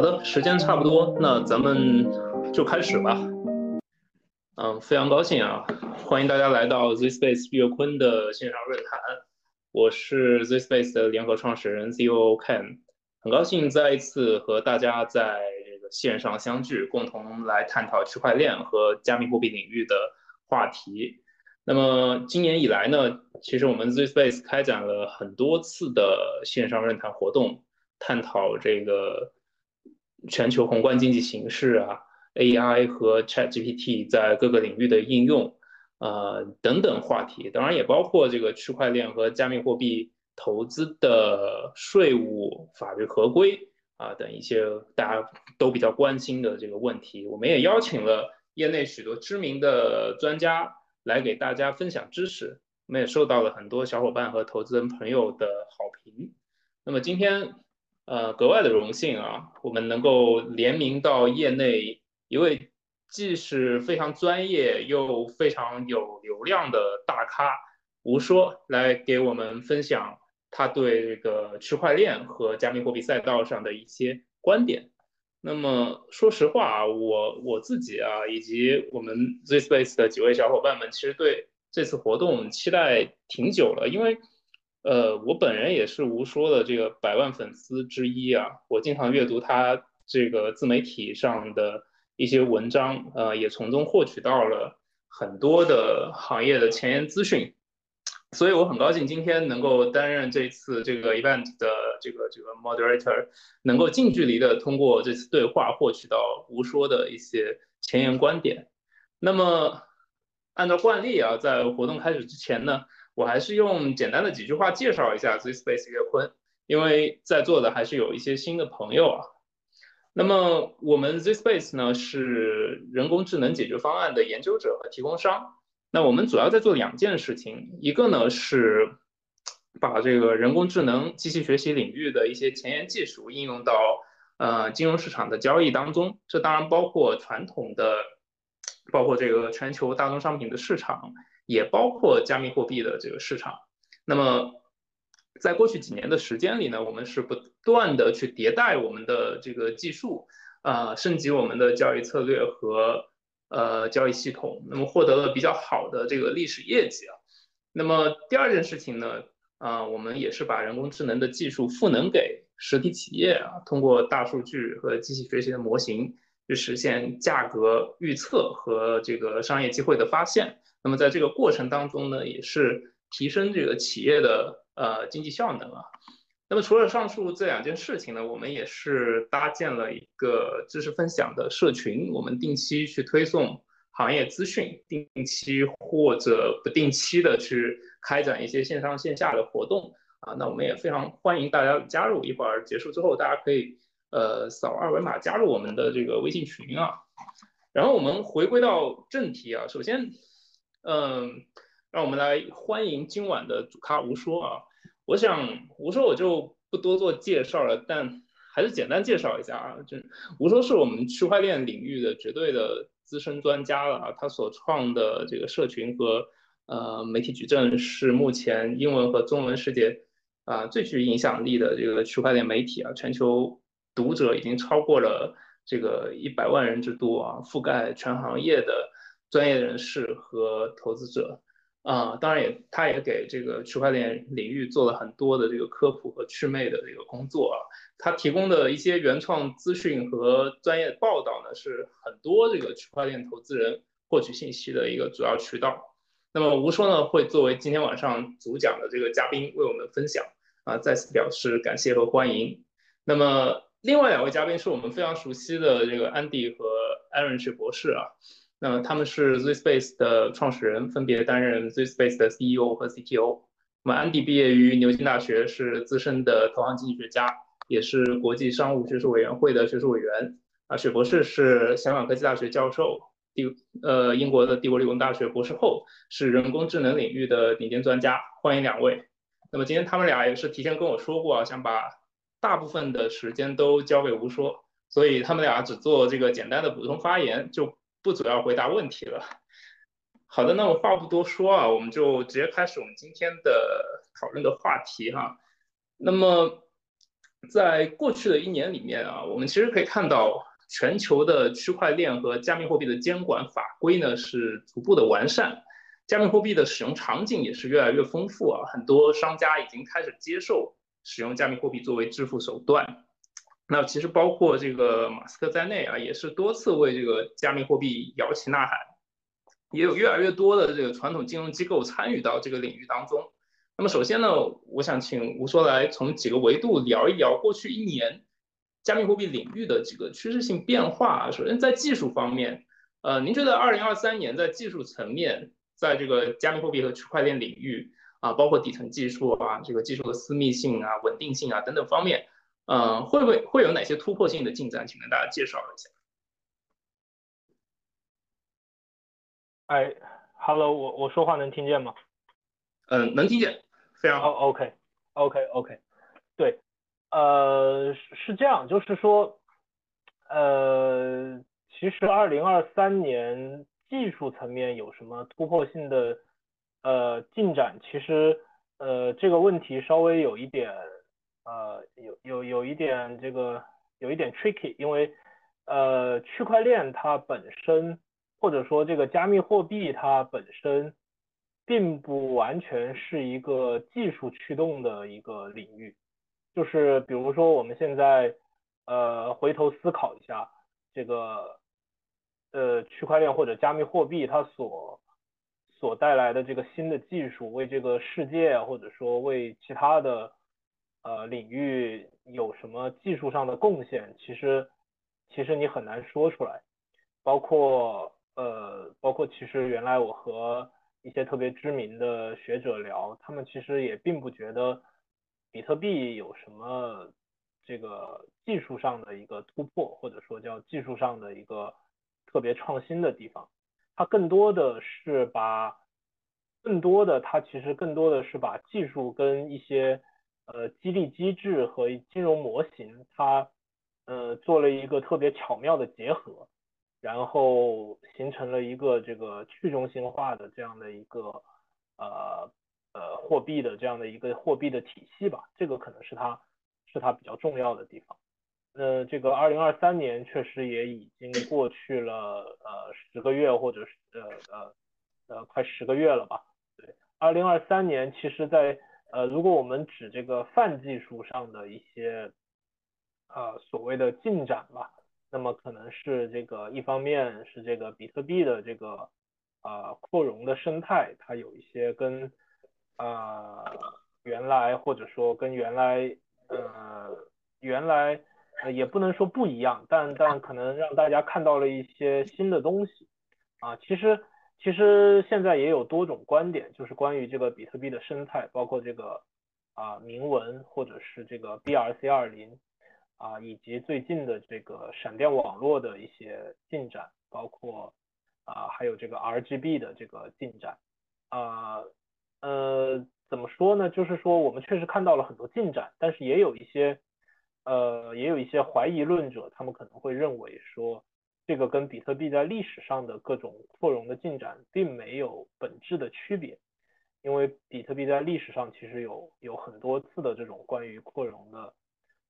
好的，时间差不多，那咱们就开始吧。嗯，非常高兴啊，欢迎大家来到 ZSpace 岳坤的线上论坛。我是 ZSpace 的联合创始人 CEO Ken，很高兴再一次和大家在这个线上相聚，共同来探讨区块链和加密货币领域的话题。那么今年以来呢，其实我们 ZSpace 开展了很多次的线上论坛活动，探讨这个全球宏观经济形势啊，AI 和 ChatGPT 在各个领域的应用，呃等等话题。当然也包括这个区块链和加密货币投资的税务、法律合规啊等一些大家都比较关心的这个问题。我们也邀请了业内许多知名的专家。来给大家分享知识，我们也受到了很多小伙伴和投资人朋友的好评。那么今天，呃，格外的荣幸啊，我们能够联名到业内一位既是非常专业又非常有流量的大咖吴说，来给我们分享他对这个区块链和加密货币赛道上的一些观点。那么说实话啊，我我自己啊，以及我们 ZSpace 的几位小伙伴们，其实对这次活动期待挺久了。因为，呃，我本人也是吴说的这个百万粉丝之一啊，我经常阅读他这个自媒体上的一些文章，呃，也从中获取到了很多的行业的前沿资讯。所以我很高兴今天能够担任这次这个 event 的这个这个 moderator，能够近距离的通过这次对话获取到吴说的一些前沿观点。那么按照惯例啊，在活动开始之前呢，我还是用简单的几句话介绍一下 ZSpace 岳坤，因为在座的还是有一些新的朋友啊。那么我们 ZSpace 呢是人工智能解决方案的研究者和提供商。那我们主要在做两件事情，一个呢是把这个人工智能、机器学习领域的一些前沿技术应用到呃金融市场的交易当中，这当然包括传统的，包括这个全球大宗商品的市场，也包括加密货币的这个市场。那么在过去几年的时间里呢，我们是不断的去迭代我们的这个技术，啊，升级我们的交易策略和。呃，交易系统，那么获得了比较好的这个历史业绩啊。那么第二件事情呢，啊，我们也是把人工智能的技术赋能给实体企业啊，通过大数据和机器学习的模型，去实现价格预测和这个商业机会的发现。那么在这个过程当中呢，也是提升这个企业的呃经济效能啊。那么除了上述这两件事情呢，我们也是搭建了一个知识分享的社群，我们定期去推送行业资讯，定期或者不定期的去开展一些线上线下的活动啊。那我们也非常欢迎大家加入，一会儿结束之后，大家可以呃扫二维码加入我们的这个微信群啊。然后我们回归到正题啊，首先，嗯，让我们来欢迎今晚的主咖吴说啊。我想吴说我就不多做介绍了，但还是简单介绍一下啊。就吴说是我们区块链领域的绝对的资深专家了啊。他所创的这个社群和呃媒体矩阵是目前英文和中文世界啊最具影响力的这个区块链媒体啊。全球读者已经超过了这个一百万人之多啊，覆盖全行业的专业人士和投资者。啊，当然也，他也给这个区块链领域做了很多的这个科普和祛魅的这个工作啊。他提供的一些原创资讯和专业报道呢，是很多这个区块链投资人获取信息的一个主要渠道。那么吴说呢，会作为今天晚上主讲的这个嘉宾为我们分享啊，再次表示感谢和欢迎。那么另外两位嘉宾是我们非常熟悉的这个安迪和艾伦士博士啊。那么他们是 ZSpace 的创始人，分别担任 ZSpace 的 CEO 和 CTO。那么安迪毕业于牛津大学，是资深的投行经济学家，也是国际商务学术委员会的学术委员。啊，雪博士是香港科技大学教授，帝呃英国的帝国理工大学博士后，是人工智能领域的顶尖专家。欢迎两位。那么今天他们俩也是提前跟我说过，啊想把大部分的时间都交给吴说，所以他们俩只做这个简单的补充发言就。不主要回答问题了。好的，那我话不多说啊，我们就直接开始我们今天的讨论的话题哈。那么，在过去的一年里面啊，我们其实可以看到全球的区块链和加密货币的监管法规呢是逐步的完善，加密货币的使用场景也是越来越丰富啊，很多商家已经开始接受使用加密货币作为支付手段。那其实包括这个马斯克在内啊，也是多次为这个加密货币摇旗呐喊，也有越来越多的这个传统金融机构参与到这个领域当中。那么首先呢，我想请吴说来从几个维度聊一聊过去一年加密货币领域的几个趋势性变化。首先在技术方面，呃，您觉得二零二三年在技术层面，在这个加密货币和区块链领域啊，包括底层技术啊，这个技术的私密性啊、稳定性啊等等方面？嗯，会不会会有哪些突破性的进展？请跟大家介绍一下。哎，Hello，我我说话能听见吗？嗯，能听见，非常好。OK，OK，OK，对，呃，是这样，就是说，呃，其实二零二三年技术层面有什么突破性的呃进展？其实，呃，这个问题稍微有一点。呃，有有有一点这个有一点 tricky，因为呃，区块链它本身或者说这个加密货币它本身并不完全是一个技术驱动的一个领域，就是比如说我们现在呃回头思考一下这个呃区块链或者加密货币它所所带来的这个新的技术，为这个世界或者说为其他的。呃，领域有什么技术上的贡献？其实，其实你很难说出来。包括呃，包括其实原来我和一些特别知名的学者聊，他们其实也并不觉得比特币有什么这个技术上的一个突破，或者说叫技术上的一个特别创新的地方。它更多的是把，更多的它其实更多的是把技术跟一些。呃，激励机制和金融模型，它呃做了一个特别巧妙的结合，然后形成了一个这个去中心化的这样的一个呃呃货币的这样的一个货币的体系吧。这个可能是它是它比较重要的地方。那这个二零二三年确实也已经过去了呃十个月或者是呃呃呃快十个月了吧？对，二零二三年其实在。呃，如果我们指这个泛技术上的一些呃所谓的进展吧，那么可能是这个一方面是这个比特币的这个呃扩容的生态，它有一些跟呃原来或者说跟原来呃原来也不能说不一样，但但可能让大家看到了一些新的东西啊，其实。其实现在也有多种观点，就是关于这个比特币的生态，包括这个啊铭文或者是这个 BRC 二零啊，以及最近的这个闪电网络的一些进展，包括啊还有这个 RGB 的这个进展啊呃怎么说呢？就是说我们确实看到了很多进展，但是也有一些呃也有一些怀疑论者，他们可能会认为说。这个跟比特币在历史上的各种扩容的进展并没有本质的区别，因为比特币在历史上其实有有很多次的这种关于扩容的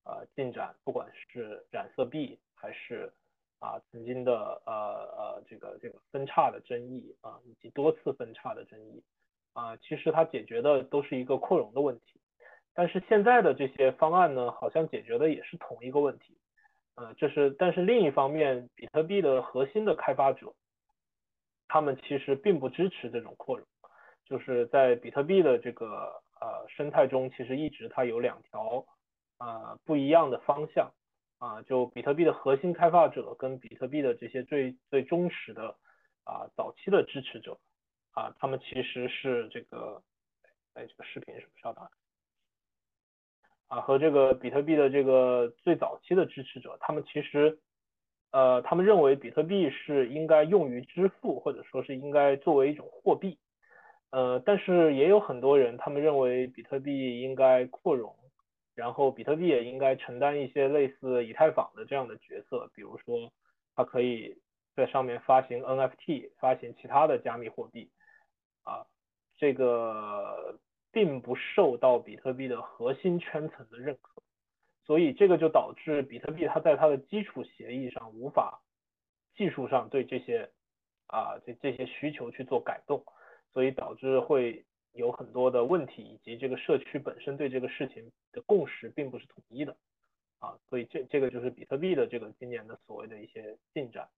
呃进展，不管是染色币还是啊曾经的呃呃这个这个分叉的争议啊以及多次分叉的争议啊，其实它解决的都是一个扩容的问题，但是现在的这些方案呢，好像解决的也是同一个问题。呃，就是，但是另一方面，比特币的核心的开发者，他们其实并不支持这种扩容。就是在比特币的这个呃生态中，其实一直它有两条啊不一样的方向啊，就比特币的核心开发者跟比特币的这些最最忠实的啊早期的支持者啊，他们其实是这个，哎，这个视频是不是要打？啊，和这个比特币的这个最早期的支持者，他们其实，呃，他们认为比特币是应该用于支付，或者说是应该作为一种货币，呃，但是也有很多人，他们认为比特币应该扩容，然后比特币也应该承担一些类似以太坊的这样的角色，比如说，它可以在上面发行 NFT，发行其他的加密货币，啊，这个。并不受到比特币的核心圈层的认可，所以这个就导致比特币它在它的基础协议上无法技术上对这些啊这这些需求去做改动，所以导致会有很多的问题，以及这个社区本身对这个事情的共识并不是统一的啊，所以这这个就是比特币的这个今年的所谓的一些进展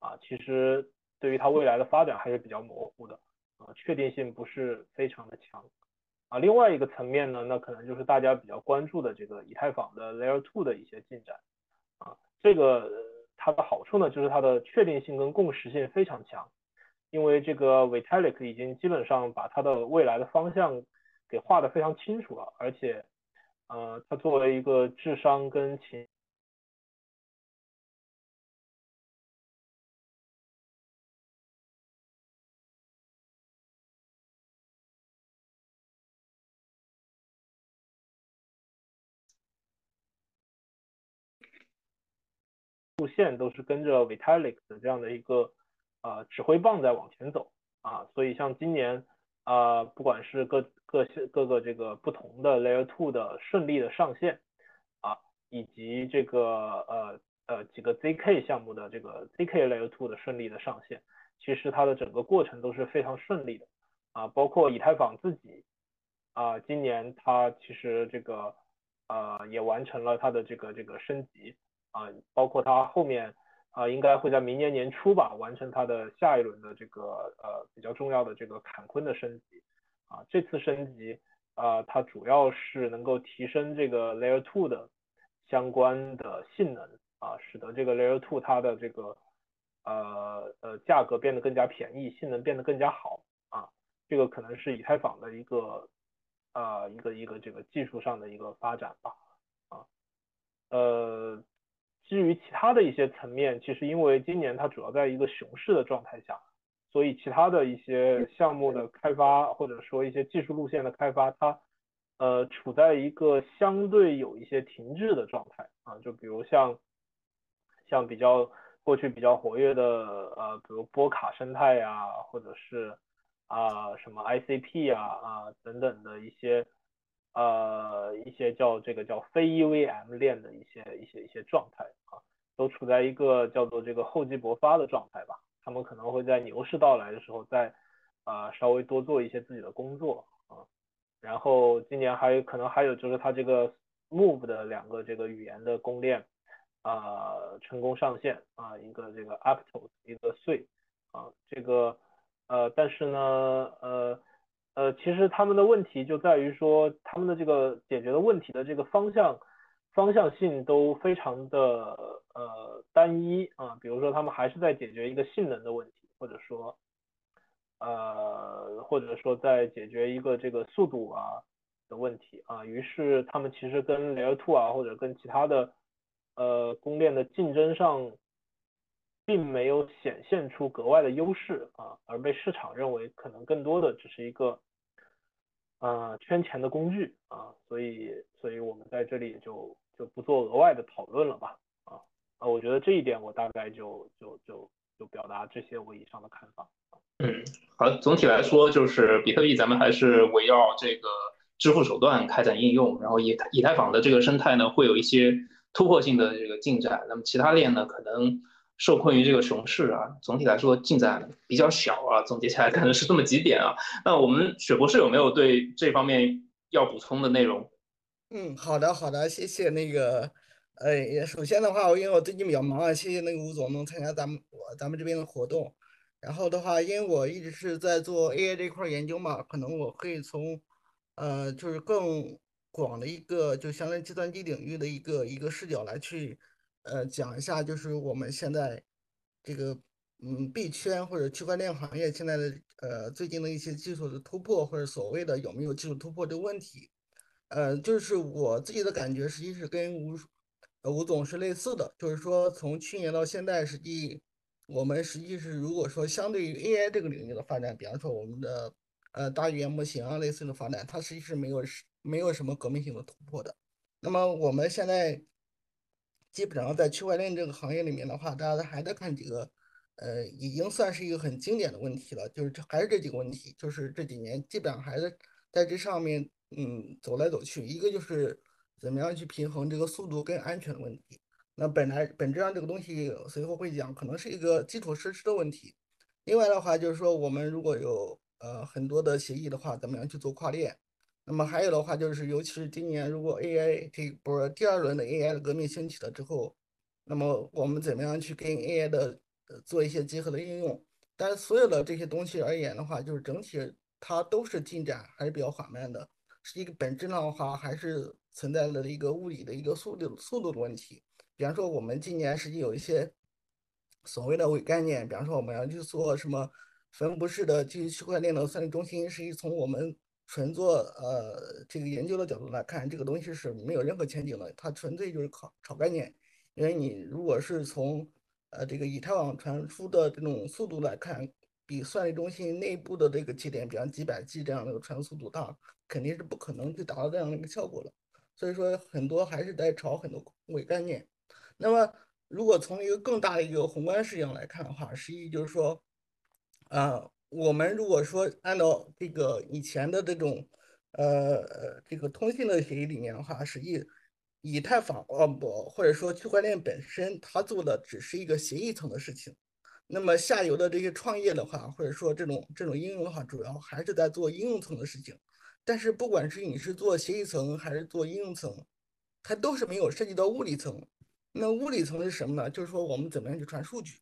啊，其实对于它未来的发展还是比较模糊的啊，确定性不是非常的强。啊，另外一个层面呢，那可能就是大家比较关注的这个以太坊的 Layer Two 的一些进展啊，这个它的好处呢，就是它的确定性跟共识性非常强，因为这个 Vitalik 已经基本上把它的未来的方向给画的非常清楚了，而且呃，它作为一个智商跟情。线都是跟着 Vitalik 的这样的一个呃指挥棒在往前走啊，所以像今年啊，不管是各各各个这个不同的 Layer Two 的顺利的上线啊，以及这个呃呃几个 ZK 项目的这个 ZK Layer Two 的顺利的上线，其实它的整个过程都是非常顺利的啊，包括以太坊自己啊，今年它其实这个呃也完成了它的这个这个升级。啊，包括它后面啊，应该会在明年年初吧，完成它的下一轮的这个呃比较重要的这个坎昆的升级。啊，这次升级啊，它主要是能够提升这个 Layer Two 的相关的性能啊，使得这个 Layer Two 它的这个呃呃价格变得更加便宜，性能变得更加好啊。这个可能是以太坊的一个啊一个一个这个技术上的一个发展吧。啊，呃。至于其他的一些层面，其实因为今年它主要在一个熊市的状态下，所以其他的一些项目的开发或者说一些技术路线的开发，它呃处在一个相对有一些停滞的状态啊。就比如像像比较过去比较活跃的呃，比如波卡生态呀，或者是啊什么 ICP 啊啊等等的一些。呃，一些叫这个叫非 EVM 链的一些一些一些状态啊，都处在一个叫做这个厚积薄发的状态吧。他们可能会在牛市到来的时候，再啊稍微多做一些自己的工作啊。然后今年还有可能还有就是它这个 Move 的两个这个语言的公链啊成功上线啊，一个这个 Aptos，一个 Sui 啊，这个呃，但是呢呃。呃，其实他们的问题就在于说，他们的这个解决的问题的这个方向方向性都非常的呃单一啊。比如说，他们还是在解决一个性能的问题，或者说呃，或者说在解决一个这个速度啊的问题啊。于是他们其实跟 Layer Two 啊，或者跟其他的呃公链的竞争上，并没有显现出格外的优势啊，而被市场认为可能更多的只是一个。呃，圈钱的工具啊，所以，所以我们在这里就就不做额外的讨论了吧，啊，啊，我觉得这一点我大概就就就就表达这些我以上的看法。嗯，好，总体来说就是比特币，咱们还是围绕这个支付手段开展应用，然后以以太坊的这个生态呢，会有一些突破性的这个进展，那么其他链呢，可能。受困于这个熊市啊，总体来说进展比较小啊。总结起来可能是这么几点啊。那我们雪博士有没有对这方面要补充的内容？嗯，好的好的，谢谢那个，呃，首先的话，因为我最近比较忙啊，谢谢那个吴总能参加咱们我咱们这边的活动。然后的话，因为我一直是在做 AI 这块研究嘛，可能我可以从，呃，就是更广的一个，就相当于计算机领域的一个一个视角来去。呃，讲一下就是我们现在这个嗯币圈或者区块链行业现在的呃最近的一些技术的突破或者所谓的有没有技术突破的问题，呃，就是我自己的感觉实际是跟吴吴总是类似的，就是说从去年到现在，实际我们实际是如果说相对于 AI 这个领域的发展，比方说我们的呃大语言模型啊类似的发展，它实际是没有没有什么革命性的突破的。那么我们现在。基本上在区块链这个行业里面的话，大家还在看几个，呃，已经算是一个很经典的问题了，就是这还是这几个问题，就是这几年基本上还是在这上面，嗯，走来走去。一个就是怎么样去平衡这个速度跟安全的问题。那本来本质上这个东西随后会讲，可能是一个基础设施的问题。另外的话就是说，我们如果有呃很多的协议的话，怎么样去做跨链？那么还有的话就是，尤其是今年如果 AI 这波第二轮的 AI 的革命兴起了之后，那么我们怎么样去跟 AI 的做一些结合的应用？但是所有的这些东西而言的话，就是整体它都是进展还是比较缓慢的，是一个本质上的话还是存在了一个物理的一个速度速度的问题。比方说我们今年实际有一些所谓的伪概念，比方说我们要去做什么分布式的基于区块链的算力中心，实际从我们纯做呃这个研究的角度来看，这个东西是没有任何前景的，它纯粹就是靠炒概念。因为你如果是从呃，这个以太网传输的这种速度来看，比算力中心内部的这个节点，比方几百 G 这样的传输速度大，肯定是不可能去达到这样的一个效果的。所以说，很多还是在炒很多伪概念。那么，如果从一个更大的一个宏观视角来看的话，实际就是说，啊，我们如果说按照这个以前的这种，呃，这个通信的协议里面的话，实际。以太坊哦不，或者说区块链本身，它做的只是一个协议层的事情。那么下游的这些创业的话，或者说这种这种应用的话，主要还是在做应用层的事情。但是不管是你是做协议层还是做应用层，它都是没有涉及到物理层。那物理层是什么呢？就是说我们怎么样去传数据。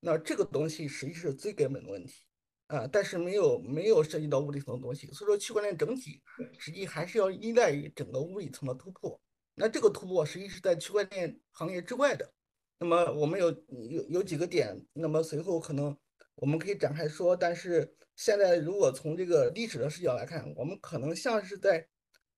那这个东西实际是最根本的问题啊，但是没有没有涉及到物理层的东西。所以说区块链整体实际还是要依赖于整个物理层的突破。那这个突破实际是在区块链行业之外的。那么我们有有有几个点，那么随后可能我们可以展开说。但是现在如果从这个历史的视角来看，我们可能像是在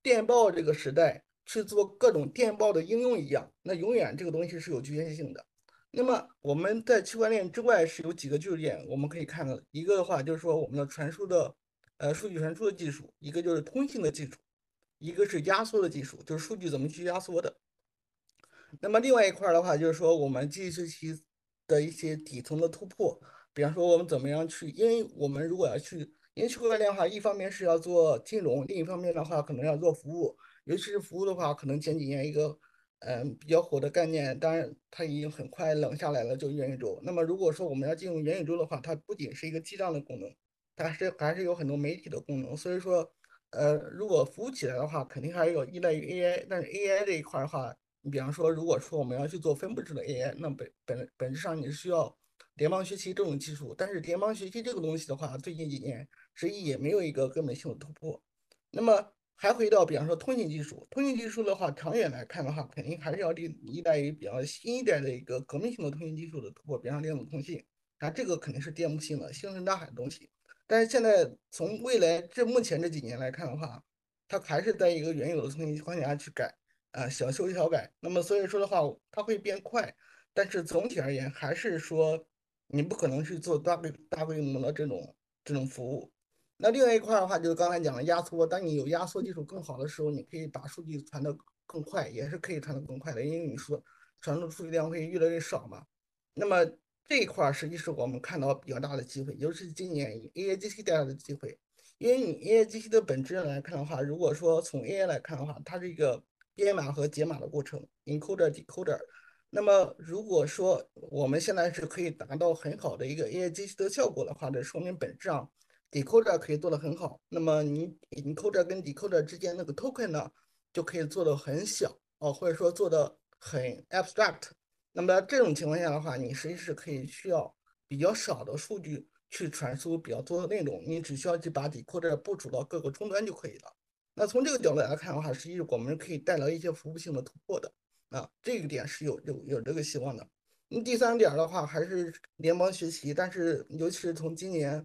电报这个时代去做各种电报的应用一样，那永远这个东西是有局限性的。那么我们在区块链之外是有几个据点，我们可以看到，一个的话就是说我们的传输的呃数据传输的技术，一个就是通信的技术。一个是压缩的技术，就是数据怎么去压缩的。那么另外一块的话，就是说我们机器学习的一些底层的突破，比方说我们怎么样去，因为我们如果要去，因为区块链的话，一方面是要做金融，另一方面的话可能要做服务，尤其是服务的话，可能前几年一个嗯比较火的概念，当然它已经很快冷下来了，就元宇宙。那么如果说我们要进入元宇宙的话，它不仅是一个记账的功能，它是还是有很多媒体的功能，所以说。呃，如果服务起来的话，肯定还是有依赖于 AI。但是 AI 这一块的话，你比方说，如果说我们要去做分布式的 AI，那本本本质上你是需要联邦学习这种技术。但是联邦学习这个东西的话，最近几年实际也没有一个根本性的突破。那么还回到比方说通信技术，通信技术的话，长远来看的话，肯定还是要依依赖于比较新一代的一个革命性的通信技术的突破，比方说电子通信，啊，这个肯定是颠覆性的、星辰大海的东西。但是现在从未来这目前这几年来看的话，它还是在一个原有的通信框架下去改啊，小修小改。那么所以说的话，它会变快，但是总体而言还是说你不可能去做大规大规模的这种这种服务。那另外一块的话，就是刚才讲的压缩，当你有压缩技术更好的时候，你可以把数据传得更快，也是可以传得更快的，因为你说传输数据量会越来越少嘛。那么这一块实际是我们看到比较大的机会，尤其是今年 AI GC 带来的机会。因为你 AI GC 的本质来看的话，如果说从 AI 来看的话，它是一个编码和解码的过程，encoder decoder。那么如果说我们现在是可以达到很好的一个 AI GC 的效果的话，这说明本质上 decoder 可以做得很好。那么你 encoder 跟 decoder 之间那个 token 呢，就可以做得很小哦，或者说做的很 abstract。那么这种情况下的话，你实际是可以需要比较少的数据去传输比较多的内容，你只需要去把底库这部署到各个终端就可以了。那从这个角度来看的话，实际我们可以带来一些服务性的突破的啊，这个点是有有有这个希望的。那第三点的话，还是联邦学习，但是尤其是从今年，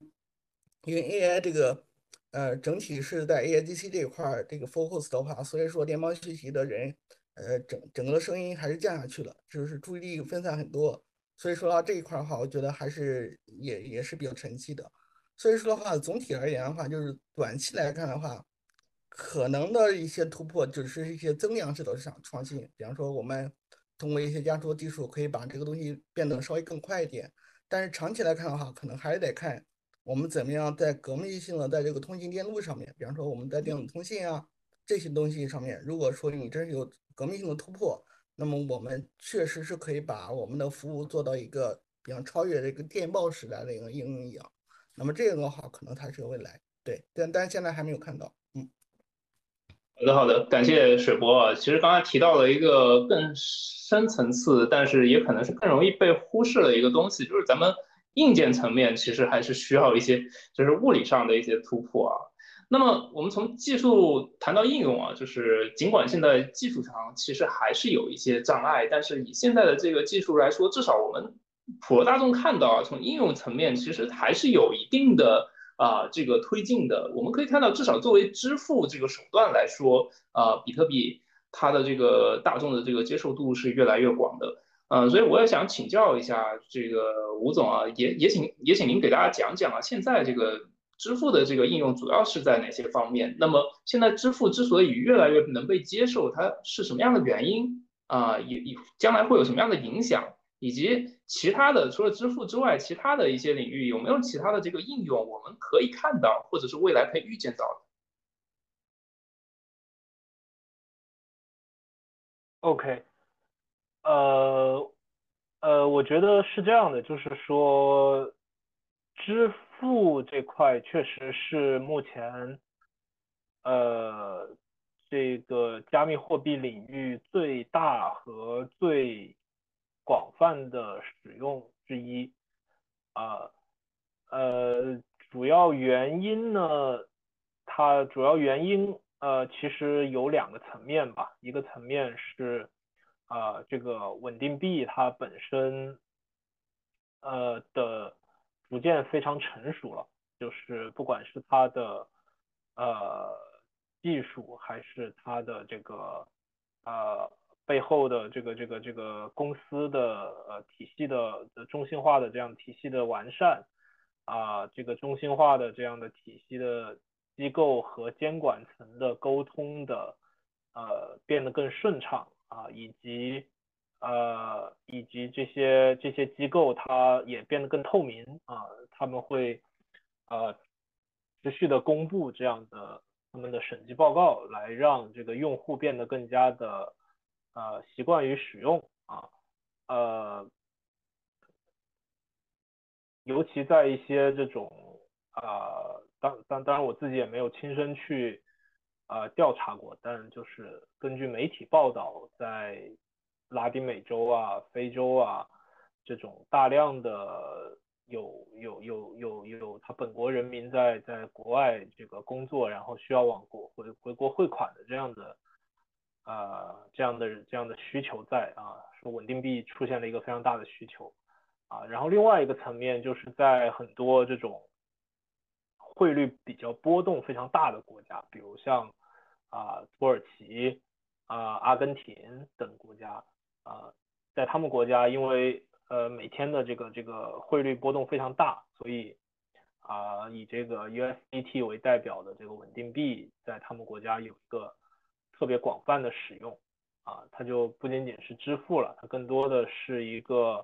因为 AI 这个呃整体是在 AIGC 这一块这个 focus 的话，所以说联邦学习的人。呃，整整个声音还是降下去了，就是注意力分散很多，所以说到这一块的话，我觉得还是也也是比较沉寂的。所以说的话，总体而言的话，就是短期来看的话，可能的一些突破只是一些增量式的上创新，比方说我们通过一些压缩技术可以把这个东西变得稍微更快一点。但是长期来看的话，可能还是得看我们怎么样在革命性的在这个通信电路上面，比方说我们在电子通信啊。这些东西上面，如果说你真是有革命性的突破，那么我们确实是可以把我们的服务做到一个比方超越这个电报时代的一个应用一样。那么这个的话，可能它是个未来，对，但但是现在还没有看到。嗯，好的好的，感谢水波啊。其实刚才提到了一个更深层次，但是也可能是更容易被忽视的一个东西，就是咱们硬件层面其实还是需要一些，就是物理上的一些突破啊。那么我们从技术谈到应用啊，就是尽管现在技术上其实还是有一些障碍，但是以现在的这个技术来说，至少我们普罗大众看到啊，从应用层面其实还是有一定的啊这个推进的。我们可以看到，至少作为支付这个手段来说，啊比特币它的这个大众的这个接受度是越来越广的。嗯，所以我也想请教一下这个吴总啊，也也请也请您给大家讲讲啊，现在这个。支付的这个应用主要是在哪些方面？那么现在支付之所以越来越能被接受，它是什么样的原因啊？也也将来会有什么样的影响？以及其他的除了支付之外，其他的一些领域有没有其他的这个应用我们可以看到，或者是未来可以预见到的？OK，呃呃，我觉得是这样的，就是说支。付这块确实是目前，呃，这个加密货币领域最大和最广泛的使用之一，啊，呃，主要原因呢，它主要原因呃，其实有两个层面吧，一个层面是啊，这个稳定币它本身，呃的。逐渐非常成熟了，就是不管是它的呃技术，还是它的这个呃背后的这个这个这个公司的呃体系的的中心化的这样体系的完善啊，这个中心化的这样的体系的机构和监管层的沟通的呃变得更顺畅啊，以及。呃，以及这些这些机构，它也变得更透明啊，他们会呃持续的公布这样的他们的审计报告，来让这个用户变得更加的呃习惯于使用啊，呃，尤其在一些这种啊，当当当然我自己也没有亲身去啊调查过，但就是根据媒体报道在。拉丁美洲啊，非洲啊，这种大量的有有有有有他本国人民在在国外这个工作，然后需要往国回回国汇款的这样的啊这样的这样的需求在啊，说稳定币出现了一个非常大的需求啊，然后另外一个层面就是在很多这种汇率比较波动非常大的国家，比如像啊土耳其啊阿根廷等国家。啊，在他们国家，因为呃每天的这个这个汇率波动非常大，所以啊以这个 USDT 为代表的这个稳定币，在他们国家有一个特别广泛的使用啊，它就不仅仅是支付了，它更多的是一个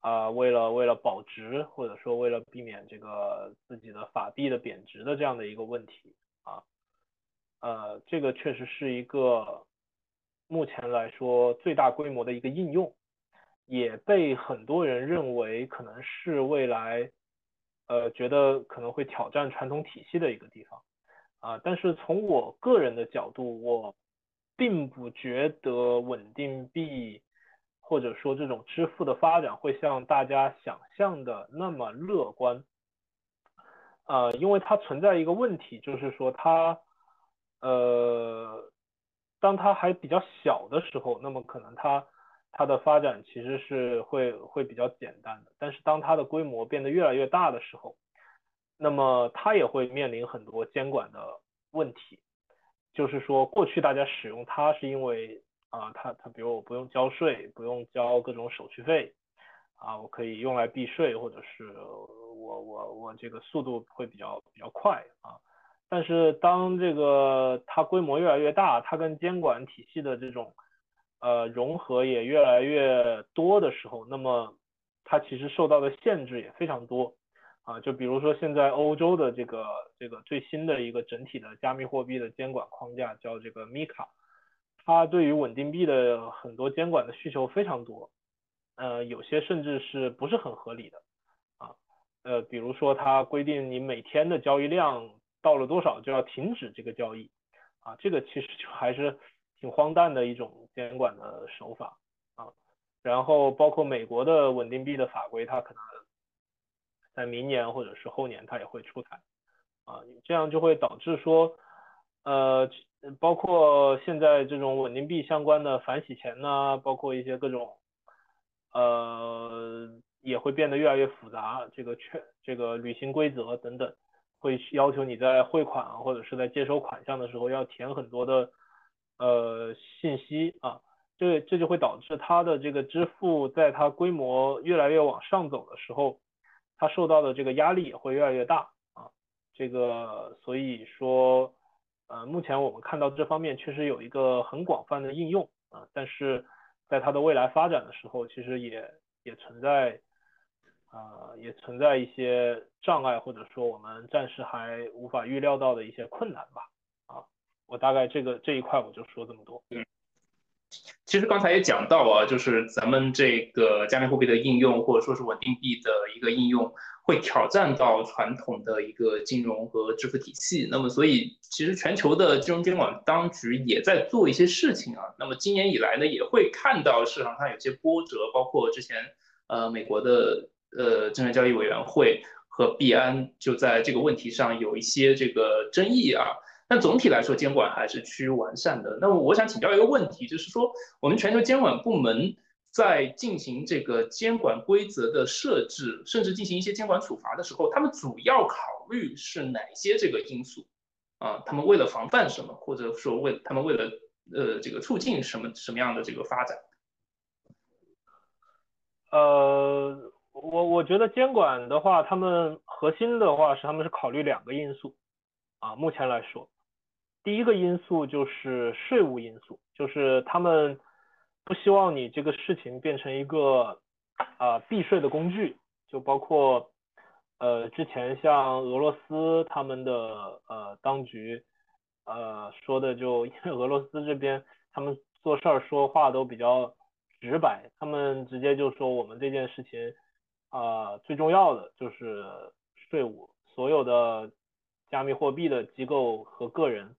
啊为了为了保值或者说为了避免这个自己的法币的贬值的这样的一个问题啊，呃这个确实是一个。目前来说，最大规模的一个应用，也被很多人认为可能是未来，呃，觉得可能会挑战传统体系的一个地方，啊，但是从我个人的角度，我并不觉得稳定币或者说这种支付的发展会像大家想象的那么乐观，呃，因为它存在一个问题，就是说它，呃。当它还比较小的时候，那么可能它它的发展其实是会会比较简单的。但是当它的规模变得越来越大的时候，那么它也会面临很多监管的问题。就是说，过去大家使用它是因为啊，它它比如我不用交税，不用交各种手续费，啊，我可以用来避税，或者是我我我这个速度会比较比较快啊。但是当这个它规模越来越大，它跟监管体系的这种呃融合也越来越多的时候，那么它其实受到的限制也非常多啊，就比如说现在欧洲的这个这个最新的一个整体的加密货币的监管框架叫这个 MiCA，它对于稳定币的很多监管的需求非常多，呃，有些甚至是不是很合理的啊，呃，比如说它规定你每天的交易量到了多少就要停止这个交易，啊，这个其实就还是挺荒诞的一种监管的手法啊，然后包括美国的稳定币的法规，它可能。在明年或者是后年，它也会出台，啊，这样就会导致说，呃，包括现在这种稳定币相关的反洗钱呐，包括一些各种，呃，也会变得越来越复杂，这个确这个履行规则等等，会要求你在汇款或者是在接收款项的时候要填很多的呃信息啊，这这就会导致它的这个支付在它规模越来越往上走的时候。它受到的这个压力也会越来越大啊，这个所以说，呃，目前我们看到这方面确实有一个很广泛的应用啊，但是在它的未来发展的时候，其实也也存在，啊，也存在一些障碍，或者说我们暂时还无法预料到的一些困难吧，啊，我大概这个这一块我就说这么多。嗯其实刚才也讲到啊，就是咱们这个加密货币的应用，或者说是稳定币的一个应用，会挑战到传统的一个金融和支付体系。那么，所以其实全球的金融监管当局也在做一些事情啊。那么今年以来呢，也会看到市场上有些波折，包括之前呃美国的呃证券交易委员会和币安就在这个问题上有一些这个争议啊。但总体来说，监管还是趋于完善的。那么，我想请教一个问题，就是说，我们全球监管部门在进行这个监管规则的设置，甚至进行一些监管处罚的时候，他们主要考虑是哪些这个因素？啊，他们为了防范什么，或者说为他们为了呃这个促进什么什么样的这个发展？呃，我我觉得监管的话，他们核心的话是他们是考虑两个因素啊，目前来说。第一个因素就是税务因素，就是他们不希望你这个事情变成一个啊避税的工具，就包括呃之前像俄罗斯他们的呃当局呃说的，就因为俄罗斯这边他们做事儿说话都比较直白，他们直接就说我们这件事情啊最重要的就是税务，所有的加密货币的机构和个人。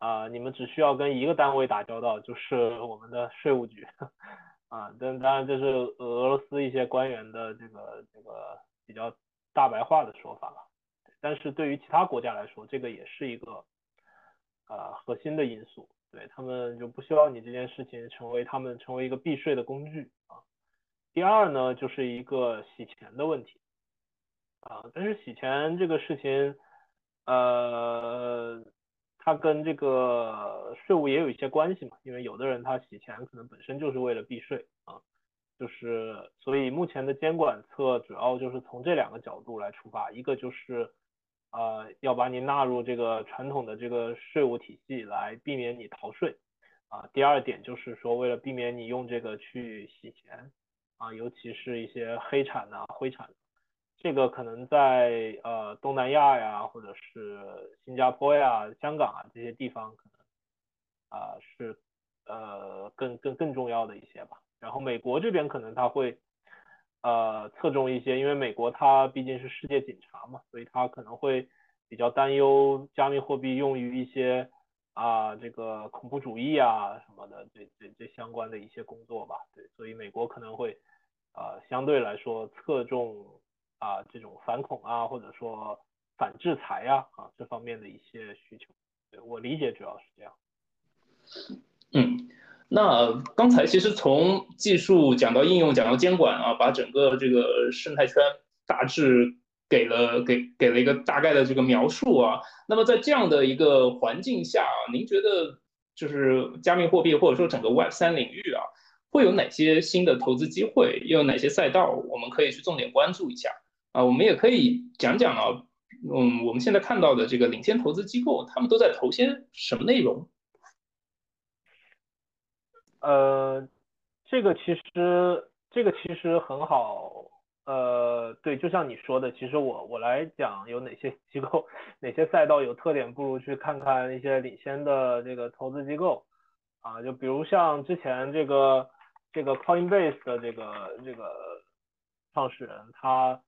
啊，你们只需要跟一个单位打交道，就是我们的税务局，啊，但当然这是俄罗斯一些官员的这个这个比较大白话的说法了。但是对于其他国家来说，这个也是一个啊核心的因素，对他们就不希望你这件事情成为他们成为一个避税的工具啊。第二呢，就是一个洗钱的问题，啊，但是洗钱这个事情，呃。它跟这个税务也有一些关系嘛，因为有的人他洗钱可能本身就是为了避税啊，就是所以目前的监管策主要就是从这两个角度来出发，一个就是呃要把你纳入这个传统的这个税务体系来避免你逃税啊，第二点就是说为了避免你用这个去洗钱啊，尤其是一些黑产呐、灰产。这个可能在呃东南亚呀，或者是新加坡呀、香港啊这些地方，可能啊是呃更更更重要的一些吧。然后美国这边可能他会呃侧重一些，因为美国它毕竟是世界警察嘛，所以它可能会比较担忧加密货币用于一些啊这个恐怖主义啊什么的这这这相关的一些工作吧。对，所以美国可能会啊相对来说侧重。啊，这种反恐啊，或者说反制裁呀，啊，这方面的一些需求，我理解主要是这样。嗯，那刚才其实从技术讲到应用，讲到监管啊，把整个这个生态圈大致给了给给了一个大概的这个描述啊。那么在这样的一个环境下啊，您觉得就是加密货币或者说整个 Web 三领域啊，会有哪些新的投资机会？又有哪些赛道我们可以去重点关注一下？啊，我们也可以讲讲啊，嗯，我们现在看到的这个领先投资机构，他们都在投些什么内容？呃，这个其实这个其实很好，呃，对，就像你说的，其实我我来讲有哪些机构、哪些赛道有特点，不如去看看一些领先的这个投资机构啊，就比如像之前这个这个 Coinbase 的这个这个创始人，他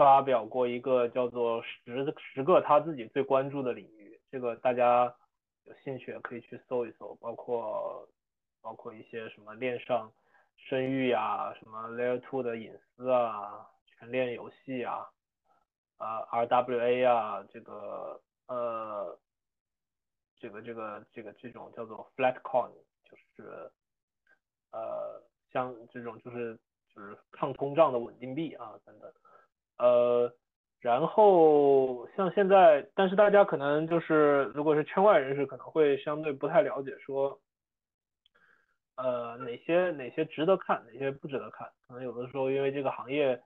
发表过一个叫做十十个他自己最关注的领域，这个大家有兴趣也可以去搜一搜，包括包括一些什么链上。生育呀，什么 Layer Two 的隐私啊，全链游戏啊，呃 RWA 啊，这个呃，这个这个这个这种叫做 Flat Coin，就是呃像这种就是就是抗通胀的稳定币啊等等，呃，然后像现在，但是大家可能就是如果是圈外人士，可能会相对不太了解说。呃，哪些哪些值得看，哪些不值得看？可能有的时候因为这个行业，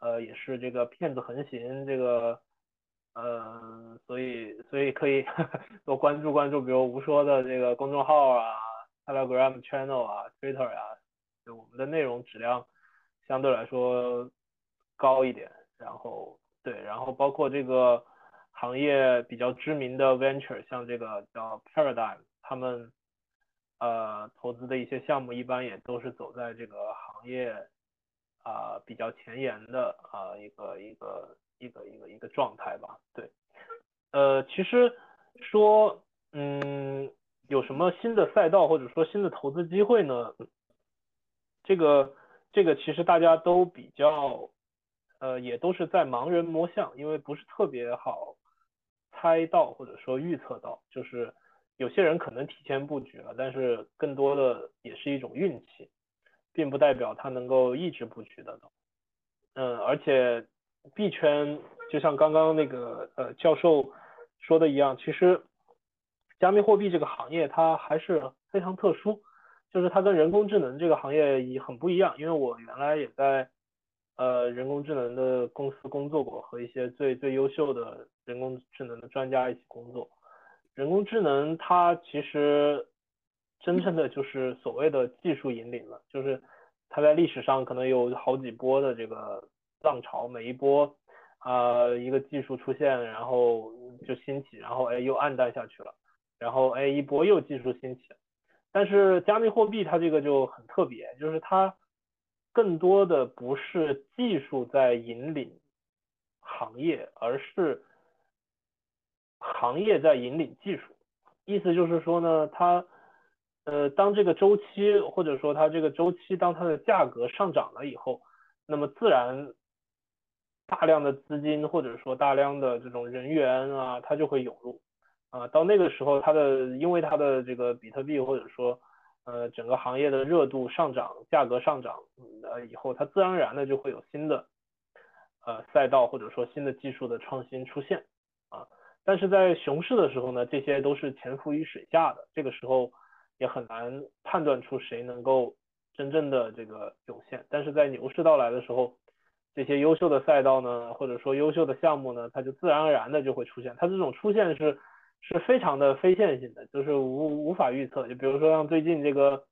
呃，也是这个骗子横行，这个，呃，所以所以可以 多关注关注，比如吴说的这个公众号啊，Telegram channel 啊，Twitter 啊，就我们的内容质量相对来说高一点。然后对，然后包括这个行业比较知名的 venture，像这个叫 Paradigm，他们。呃，投资的一些项目一般也都是走在这个行业啊比较前沿的啊一个一个一个一个一个状态吧。对，呃，其实说嗯有什么新的赛道或者说新的投资机会呢？这个这个其实大家都比较呃也都是在盲人摸象，因为不是特别好猜到或者说预测到，就是。有些人可能提前布局了，但是更多的也是一种运气，并不代表他能够一直布局的。嗯，而且币圈就像刚刚那个呃教授说的一样，其实加密货币这个行业它还是非常特殊，就是它跟人工智能这个行业也很不一样。因为我原来也在呃人工智能的公司工作过，和一些最最优秀的人工智能的专家一起工作。人工智能它其实真正的就是所谓的技术引领了，就是它在历史上可能有好几波的这个浪潮，每一波啊一个技术出现，然后就兴起，然后哎又暗淡下去了，然后哎一波又技术兴起，但是加密货币它这个就很特别，就是它更多的不是技术在引领行业，而是。行业在引领技术，意思就是说呢，它，呃，当这个周期或者说它这个周期当它的价格上涨了以后，那么自然大量的资金或者说大量的这种人员啊，它就会涌入，啊，到那个时候它的因为它的这个比特币或者说呃整个行业的热度上涨，价格上涨，呃以后它自然而然的就会有新的呃赛道或者说新的技术的创新出现，啊。但是在熊市的时候呢，这些都是潜伏于水下的，这个时候也很难判断出谁能够真正的这个涌现。但是在牛市到来的时候，这些优秀的赛道呢，或者说优秀的项目呢，它就自然而然的就会出现。它这种出现是是非常的非线性的，就是无无法预测。就比如说像最近这个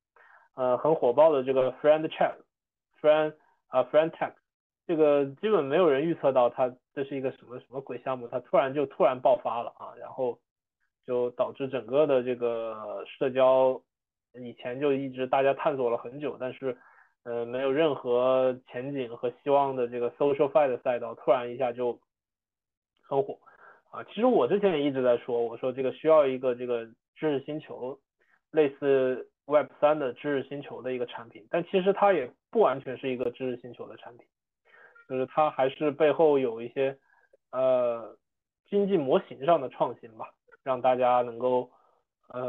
呃很火爆的这个 Friend Check，Friend 啊 Friend Tech。这个基本没有人预测到它这是一个什么什么鬼项目，它突然就突然爆发了啊，然后就导致整个的这个社交以前就一直大家探索了很久，但是呃没有任何前景和希望的这个 social fi 的赛道突然一下就很火啊。其实我之前也一直在说，我说这个需要一个这个知识星球类似 Web 三的知识星球的一个产品，但其实它也不完全是一个知识星球的产品。就是它还是背后有一些呃经济模型上的创新吧，让大家能够呃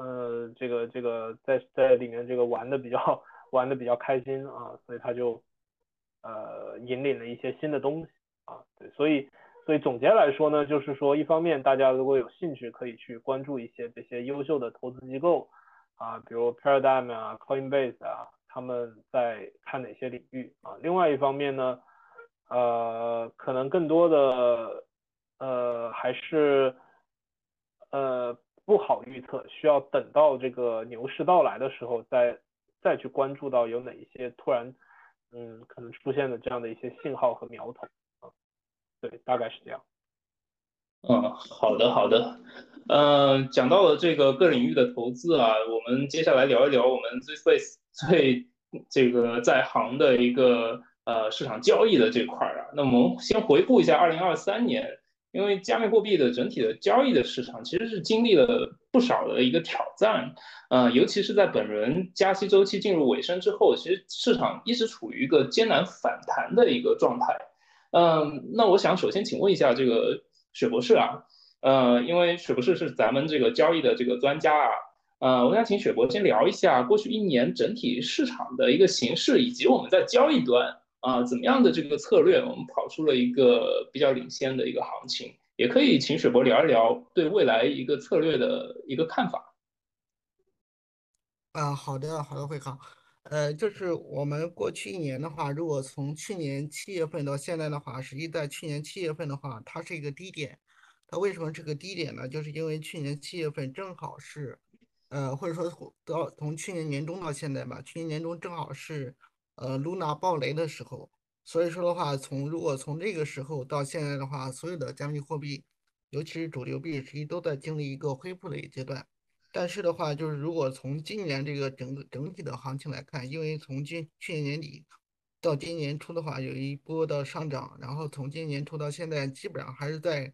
呃这个这个在在里面这个玩的比较玩的比较开心啊，所以它就呃引领了一些新的东西啊，对，所以所以总结来说呢，就是说一方面大家如果有兴趣可以去关注一些这些优秀的投资机构啊，比如 Paradigm 啊，Coinbase 啊。他们在看哪些领域啊？另外一方面呢，呃，可能更多的呃还是呃不好预测，需要等到这个牛市到来的时候再再去关注到有哪一些突然嗯，可能出现的这样的一些信号和苗头，对，大概是这样。嗯，好的好的，嗯，讲到了这个各领域的投资啊，我们接下来聊一聊我们 ZSpace 最这个在行的一个呃市场交易的这块儿啊。那我们先回顾一下二零二三年，因为加密货币的整体的交易的市场其实是经历了不少的一个挑战，呃，尤其是在本轮加息周期进入尾声之后，其实市场一直处于一个艰难反弹的一个状态。嗯，那我想首先请问一下这个。水博士啊，呃，因为水博士是咱们这个交易的这个专家啊，呃，我想请水博先聊一下过去一年整体市场的一个形势，以及我们在交易端啊怎么样的这个策略，我们跑出了一个比较领先的一个行情，也可以请水博聊一聊对未来一个策略的一个看法。啊，好的，好的，会考。呃，就是我们过去一年的话，如果从去年七月份到现在的话，实际在去年七月份的话，它是一个低点。它为什么是个低点呢？就是因为去年七月份正好是，呃，或者说到从去年年中到现在吧，去年年中正好是呃 Luna 暴雷的时候。所以说的话，从如果从这个时候到现在的话，所有的加密货币，尤其是主流币，实际都在经历一个恢复的一个阶段。但是的话，就是如果从今年这个整个整体的行情来看，因为从今去年年底到今年初的话，有一波的上涨，然后从今年初到现在，基本上还是在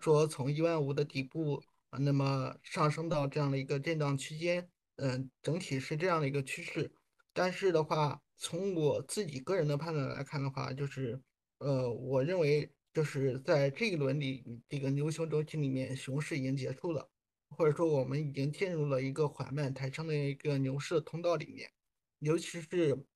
说从一万五的底部，那么上升到这样的一个震荡区间，嗯，整体是这样的一个趋势。但是的话，从我自己个人的判断来看的话，就是，呃，我认为就是在这一轮里，这个牛熊周期里面，熊市已经结束了。或者说，我们已经进入了一个缓慢抬升的一个牛市通道里面，尤其是，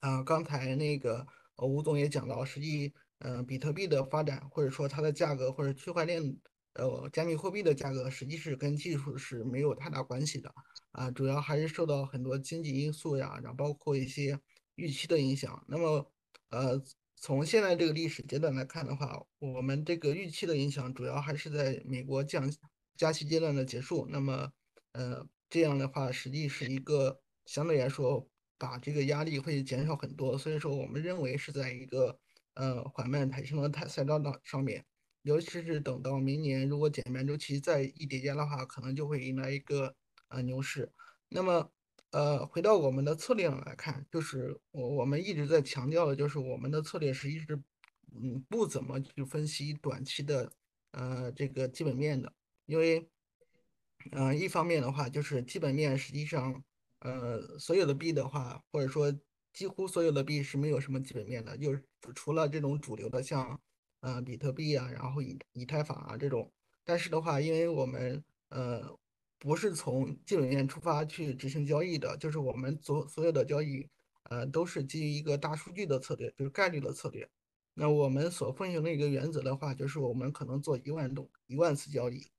啊，刚才那个吴总也讲到，实际，嗯，比特币的发展，或者说它的价格，或者区块链，呃，加密货币的价格，实际是跟技术是没有太大关系的，啊，主要还是受到很多经济因素呀，然后包括一些预期的影响。那么，呃，从现在这个历史阶段来看的话，我们这个预期的影响，主要还是在美国降。加息阶段的结束，那么，呃，这样的话，实际是一个相对来说把这个压力会减少很多，所以说我们认为是在一个呃缓慢抬升的赛道上上面，尤其是等到明年如果减半周期再一叠加的话，可能就会迎来一个呃牛市。那么，呃，回到我们的策略上来看，就是我我们一直在强调的就是我们的策略实际是嗯不怎么去分析短期的呃这个基本面的。因为，嗯，一方面的话，就是基本面实际上，呃，所有的币的话，或者说几乎所有的币是没有什么基本面的，就是除了这种主流的，像，呃，比特币啊，然后以以太坊啊这种。但是的话，因为我们，呃，不是从基本面出发去执行交易的，就是我们所所有的交易，呃，都是基于一个大数据的策略，就是概率的策略。那我们所奉行的一个原则的话，就是我们可能做一万多一万次交易。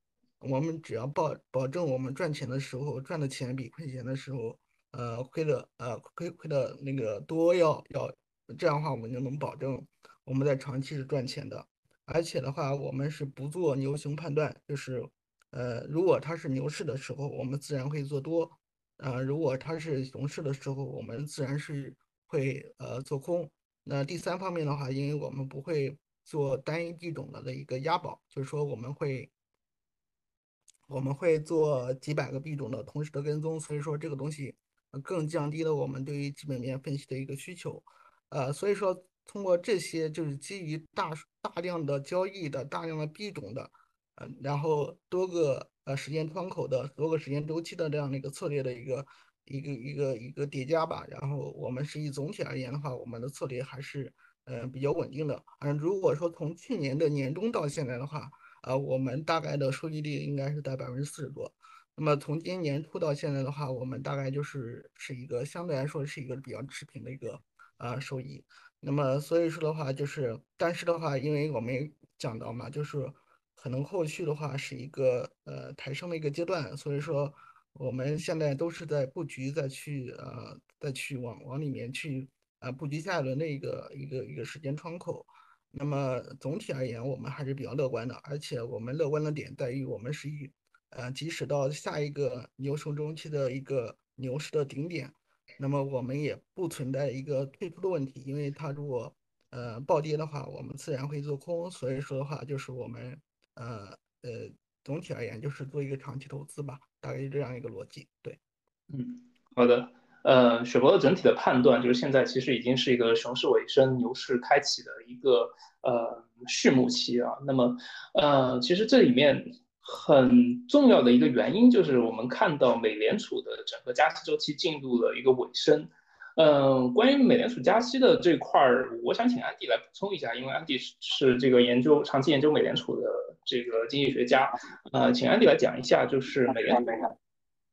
我们只要保保证我们赚钱的时候赚的钱比亏钱的时候，呃亏的呃亏亏的那个多要要这样的话我们就能保证我们在长期是赚钱的，而且的话我们是不做牛熊判断，就是呃如果它是牛市的时候我们自然会做多，啊如果它是熊市的时候我们自然是会呃做空。那第三方面的话，因为我们不会做单一币种的的一个押宝，就是说我们会。我们会做几百个币种的同时的跟踪，所以说这个东西更降低了我们对于基本面分析的一个需求。呃，所以说通过这些就是基于大大量的交易的大量的币种的，呃，然后多个呃时间窗口的多个时间周期的这样的一个策略的一个一个一个一个叠加吧。然后我们实际总体而言的话，我们的策略还是呃比较稳定的。嗯，如果说从去年的年中到现在的话，啊，我们大概的收益率应该是在百分之四十多。那么从今年初到现在的话，我们大概就是是一个相对来说是一个比较持平的一个啊收益。那么所以说的话，就是但是的话，因为我们讲到嘛，就是可能后续的话是一个呃抬升的一个阶段，所以说我们现在都是在布局，再去呃再去往往里面去啊布局下一轮的一个一个一个时间窗口。那么总体而言，我们还是比较乐观的，而且我们乐观的点在于，我们是以，呃，即使到下一个牛熊周期的一个牛市的顶点，那么我们也不存在一个退出的问题，因为它如果呃暴跌的话，我们自然会做空。所以说的话，就是我们呃呃总体而言就是做一个长期投资吧，大概是这样一个逻辑。对，嗯，好的。呃，雪博的整体的判断就是现在其实已经是一个熊市尾声、牛市开启的一个呃序幕期啊。那么呃，其实这里面。很重要的一个原因就是我们看到美联储的整个加息周期进入了一个尾声。嗯，关于美联储加息的这块儿，我想请安迪来补充一下，因为安迪是是这个研究长期研究美联储的这个经济学家。呃，请安迪来讲一下，就是美联储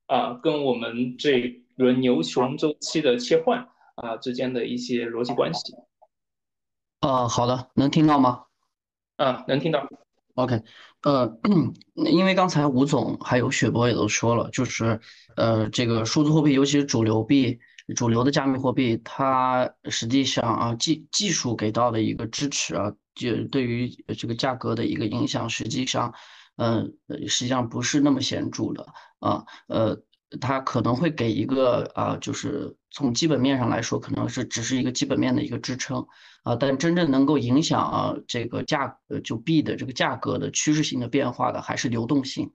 啊跟我们这轮牛熊周期的切换啊之间的一些逻辑关系。啊，好的，能听到吗？啊，能听到。OK，呃，因为刚才吴总还有雪博也都说了，就是呃，这个数字货币，尤其是主流币、主流的加密货币，它实际上啊，技技术给到的一个支持啊，就对于这个价格的一个影响，实际上，嗯，实际上不是那么显著的啊，呃。它可能会给一个啊，就是从基本面上来说，可能是只是一个基本面的一个支撑啊，但真正能够影响啊这个价就币的这个价格的趋势性的变化的，还是流动性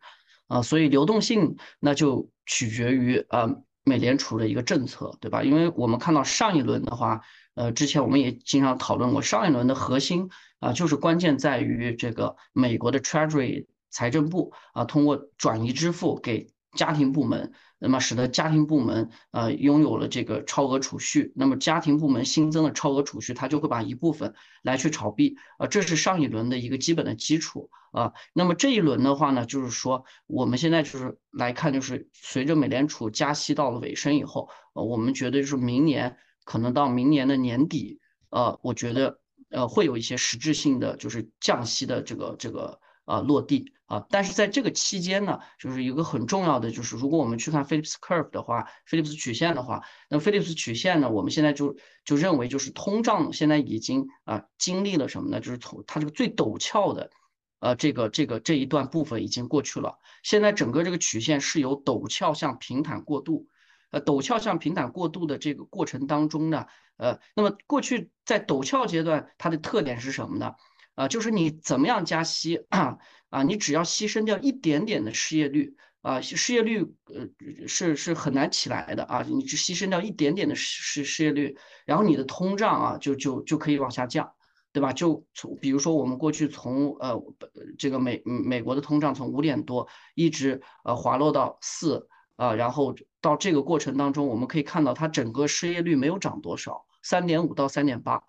啊，所以流动性那就取决于啊美联储的一个政策，对吧？因为我们看到上一轮的话，呃，之前我们也经常讨论过，上一轮的核心啊，就是关键在于这个美国的 Treasury 财政部啊，通过转移支付给。家庭部门，那么使得家庭部门呃拥有了这个超额储蓄，那么家庭部门新增的超额储蓄，它就会把一部分来去炒币啊，这是上一轮的一个基本的基础啊。那么这一轮的话呢，就是说我们现在就是来看，就是随着美联储加息到了尾声以后，呃，我们觉得就是明年可能到明年的年底，呃，我觉得呃会有一些实质性的就是降息的这个这个。啊，落地啊！但是在这个期间呢，就是一个很重要的，就是如果我们去看菲利普斯 curve 的话，菲利普斯曲线的话，那菲利普斯曲线呢，我们现在就就认为，就是通胀现在已经啊经历了什么呢？就是从它这个最陡峭的，呃，这个这个这一段部分已经过去了。现在整个这个曲线是由陡峭向平坦过渡，呃，陡峭向平坦过渡的这个过程当中呢，呃，那么过去在陡峭阶段，它的特点是什么呢？啊，就是你怎么样加息啊？啊，你只要牺牲掉一点点的失业率啊，失业率呃是是很难起来的啊，你只牺牲掉一点点的失失业率，然后你的通胀啊就就就可以往下降，对吧？就从比如说我们过去从呃这个美美国的通胀从五点多一直呃滑落到四啊，然后到这个过程当中，我们可以看到它整个失业率没有涨多少，三点五到三点八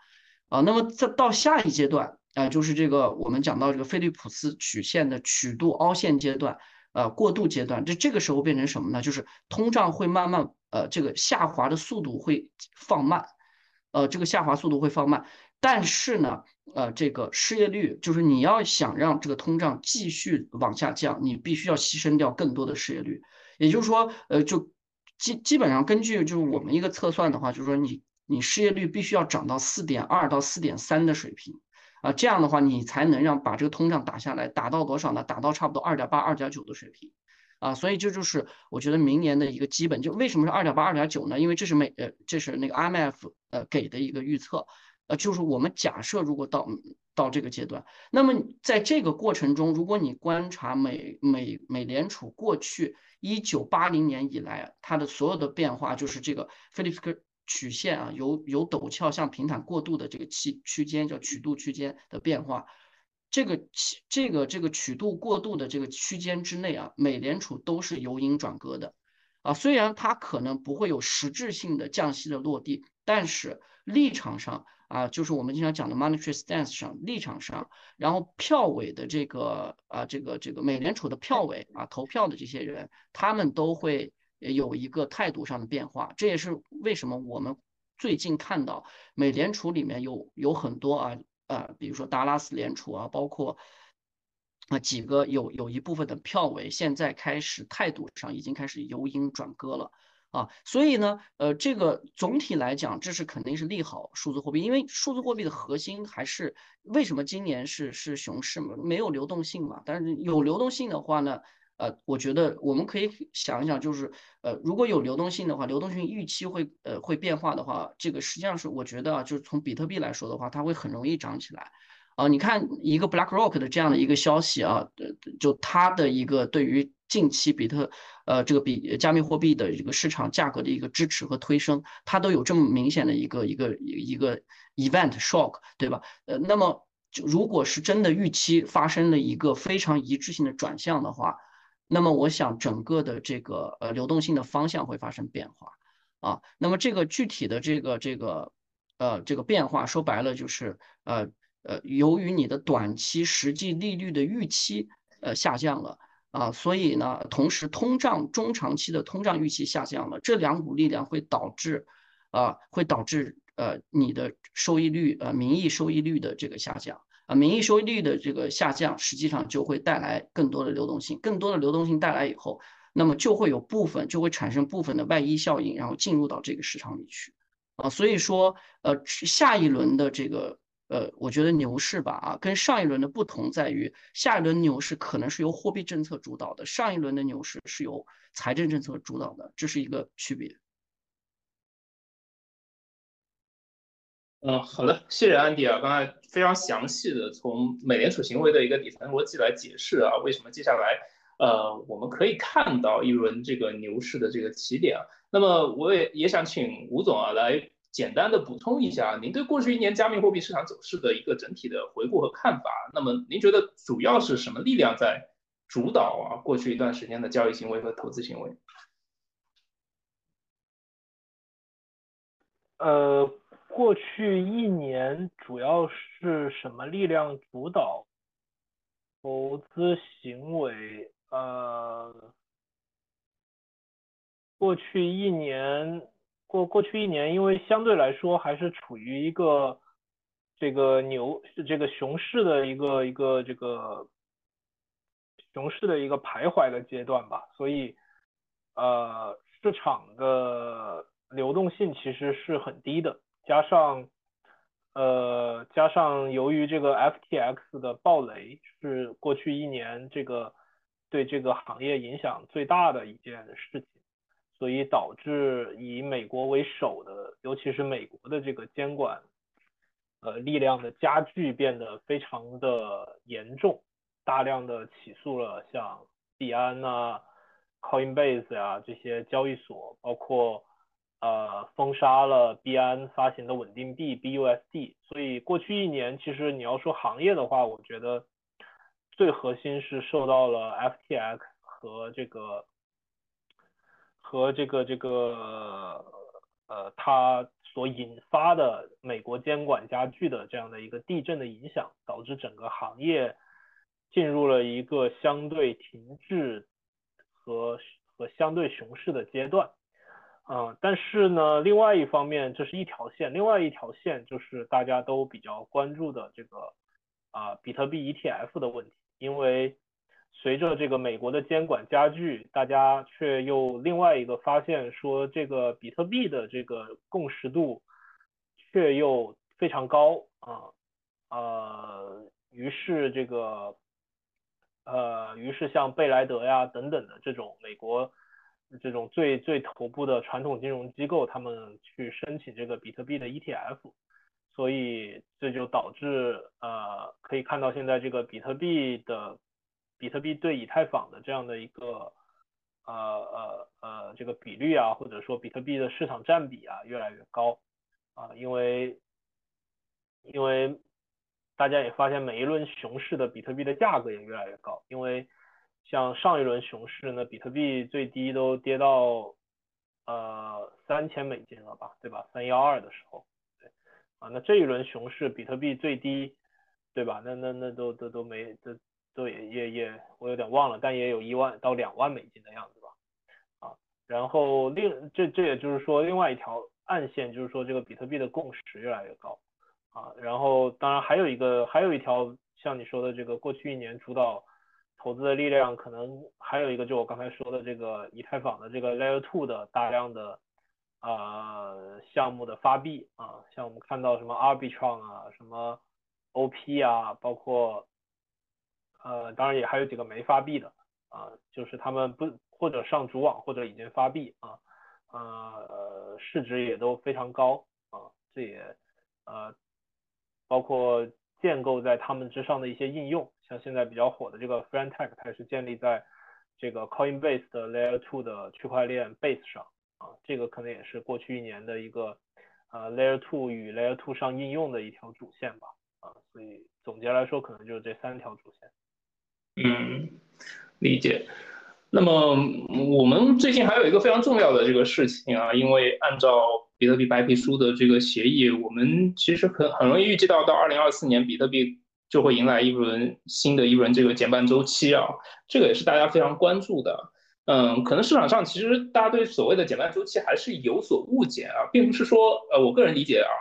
啊，那么再到下一阶段。啊，就是这个，我们讲到这个菲利普斯曲线的曲度凹陷阶段，呃，过渡阶段，这这个时候变成什么呢？就是通胀会慢慢，呃，这个下滑的速度会放慢，呃，这个下滑速度会放慢，但是呢，呃，这个失业率，就是你要想让这个通胀继续往下降，你必须要牺牲掉更多的失业率，也就是说，呃，就基基本上根据就是我们一个测算的话，就是说你你失业率必须要涨到四点二到四点三的水平。啊，这样的话你才能让把这个通胀打下来，打到多少呢？打到差不多二点八、二点九的水平，啊，所以这就是我觉得明年的一个基本。就为什么是二点八、二点九呢？因为这是美呃，这是那个 IMF 呃给的一个预测，呃，就是我们假设如果到到这个阶段，那么在这个过程中，如果你观察美美美联储过去一九八零年以来它的所有的变化，就是这个菲利普斯。曲线啊，由由陡峭向平坦过渡的这个区区间叫曲度区间的变化，这个这个这个曲度过渡的这个区间之内啊，美联储都是由阴转鸽的啊，虽然它可能不会有实质性的降息的落地，但是立场上啊，就是我们经常讲的 monetary stance 上立场上，然后票委的这个啊这个这个美联储的票委啊投票的这些人，他们都会。有一个态度上的变化，这也是为什么我们最近看到美联储里面有有很多啊啊，比如说达拉斯联储啊，包括啊几个有有一部分的票委现在开始态度上已经开始由阴转鸽了啊，所以呢，呃，这个总体来讲，这是肯定是利好数字货币，因为数字货币的核心还是为什么今年是是熊市嘛，没有流动性嘛，但是有流动性的话呢？呃，我觉得我们可以想一想，就是呃，如果有流动性的话，流动性预期会呃会变化的话，这个实际上是我觉得啊，就是从比特币来说的话，它会很容易涨起来。啊，你看一个 BlackRock 的这样的一个消息啊，呃，就它的一个对于近期比特呃这个比加密货币的一个市场价格的一个支持和推升，它都有这么明显的一个一个一个 event shock，对吧？呃，那么就如果是真的预期发生了一个非常一致性的转向的话，那么我想整个的这个呃流动性的方向会发生变化啊。那么这个具体的这个这个呃这个变化说白了就是呃。呃，由于你的短期实际利率的预期呃下降了啊，所以呢，同时通胀中长期的通胀预期下降了，这两股力量会导致啊，会导致呃你的收益率呃名义收益率的这个下降啊，名义收益率的这个下降，实际上就会带来更多的流动性，更多的流动性带来以后，那么就会有部分就会产生部分的外溢效应，然后进入到这个市场里去啊，所以说呃下一轮的这个。呃，我觉得牛市吧，啊，跟上一轮的不同在于，下一轮牛市可能是由货币政策主导的，上一轮的牛市是由财政政策主导的，这是一个区别。嗯，好的，谢谢安迪啊，刚才非常详细的从美联储行为的一个底层逻辑来解释啊，为什么接下来呃我们可以看到一轮这个牛市的这个起点。那么我也也想请吴总啊来。简单的补充一下，您对过去一年加密货币市场走势的一个整体的回顾和看法。那么，您觉得主要是什么力量在主导啊？过去一段时间的交易行为和投资行为？呃，过去一年主要是什么力量主导投资行为？呃，过去一年。过过去一年，因为相对来说还是处于一个这个牛这个熊市的一个一个这个熊市的一个徘徊的阶段吧，所以呃市场的流动性其实是很低的，加上呃加上由于这个 FTX 的暴雷是过去一年这个对这个行业影响最大的一件事情。所以导致以美国为首的，尤其是美国的这个监管，呃力量的加剧变得非常的严重，大量的起诉了像币安呐、Coinbase 呀这些交易所，包括呃封杀了币安发行的稳定币 BUSD。所以过去一年，其实你要说行业的话，我觉得最核心是受到了 FTX 和这个。和这个这个呃，它所引发的美国监管加剧的这样的一个地震的影响，导致整个行业进入了一个相对停滞和和相对熊市的阶段。嗯，但是呢，另外一方面，这是一条线，另外一条线就是大家都比较关注的这个啊，比特币 ETF 的问题，因为。随着这个美国的监管加剧，大家却又另外一个发现说，这个比特币的这个共识度却又非常高啊，呃，于是这个呃，于是像贝莱德呀等等的这种美国这种最最头部的传统金融机构，他们去申请这个比特币的 ETF，所以这就导致呃，可以看到现在这个比特币的。比特币对以太坊的这样的一个呃呃呃这个比率啊，或者说比特币的市场占比啊越来越高啊，因为因为大家也发现每一轮熊市的比特币的价格也越来越高，因为像上一轮熊市呢，比特币最低都跌到呃三千美金了吧，对吧？三幺二的时候，对啊，那这一轮熊市比特币最低，对吧？那那那都都都没都。对，也也我有点忘了，但也有一万到两万美金的样子吧，啊，然后另这这也就是说另外一条暗线就是说这个比特币的共识越来越高，啊，然后当然还有一个还有一条像你说的这个过去一年主导投资的力量，可能还有一个就我刚才说的这个以太坊的这个 Layer Two 的大量的啊项目的发币啊，像我们看到什么 Arbitrum 啊，什么 OP 啊，包括。呃，当然也还有几个没发币的，啊，就是他们不或者上主网或者已经发币啊，呃市值也都非常高啊，这也呃包括建构在他们之上的一些应用，像现在比较火的这个 Friendtech，它是建立在这个 Coinbase 的 Layer Two 的区块链 Base 上啊，这个可能也是过去一年的一个呃 Layer Two 与 Layer Two 上应用的一条主线吧啊，所以总结来说，可能就是这三条主线。嗯，理解。那么我们最近还有一个非常重要的这个事情啊，因为按照比特币白皮书的这个协议，我们其实很很容易预计到，到二零二四年比特币就会迎来一轮新的一轮这个减半周期啊，这个也是大家非常关注的。嗯，可能市场上其实大家对所谓的减半周期还是有所误解啊，并不是说呃，我个人理解啊。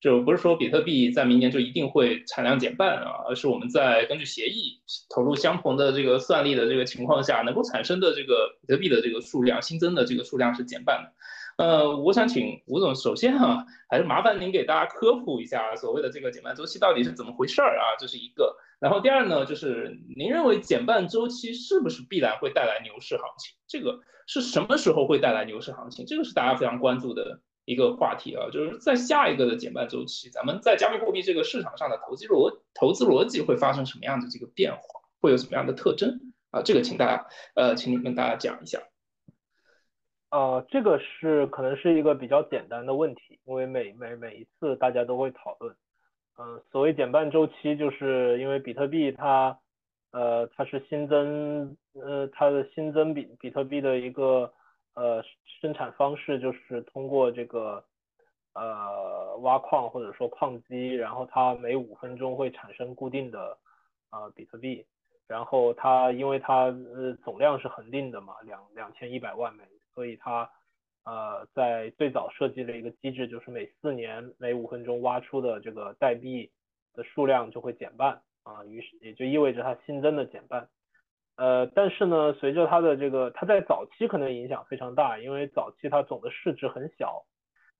就不是说比特币在明年就一定会产量减半啊，而是我们在根据协议投入相同的这个算力的这个情况下，能够产生的这个比特币的这个数量新增的这个数量是减半的。呃，我想请吴总，首先哈，还是麻烦您给大家科普一下所谓的这个减半周期到底是怎么回事儿啊，这是一个。然后第二呢，就是您认为减半周期是不是必然会带来牛市行情？这个是什么时候会带来牛市行情？这个是大家非常关注的。一个话题啊，就是在下一个的减半周期，咱们在加密货币这个市场上的投机逻投资逻辑会发生什么样的这个变化，会有什么样的特征啊？这个请大家呃，请你跟大家讲一下。呃，这个是可能是一个比较简单的问题，因为每每每一次大家都会讨论。嗯，所谓减半周期，就是因为比特币它呃它是新增呃它的新增比比特币的一个。呃，生产方式就是通过这个呃挖矿或者说矿机，然后它每五分钟会产生固定的呃比特币，然后它因为它呃总量是恒定的嘛，两两千一百万枚，所以它呃在最早设计了一个机制，就是每四年每五分钟挖出的这个代币的数量就会减半啊，于是也就意味着它新增的减半。呃，但是呢，随着它的这个，它在早期可能影响非常大，因为早期它总的市值很小。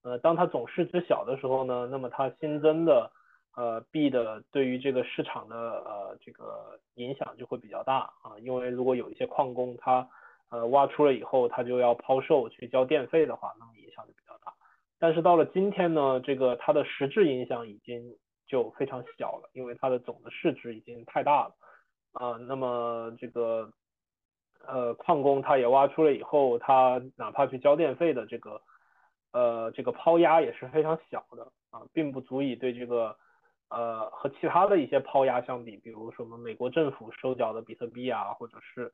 呃，当它总市值小的时候呢，那么它新增的呃币的对于这个市场的呃这个影响就会比较大啊，因为如果有一些矿工他呃挖出了以后，他就要抛售去交电费的话，那么影响就比较大。但是到了今天呢，这个它的实质影响已经就非常小了，因为它的总的市值已经太大了。啊，那么这个呃矿工他也挖出了以后，他哪怕去交电费的这个呃这个抛压也是非常小的啊，并不足以对这个呃和其他的一些抛压相比，比如什么美国政府收缴的比特币啊，或者是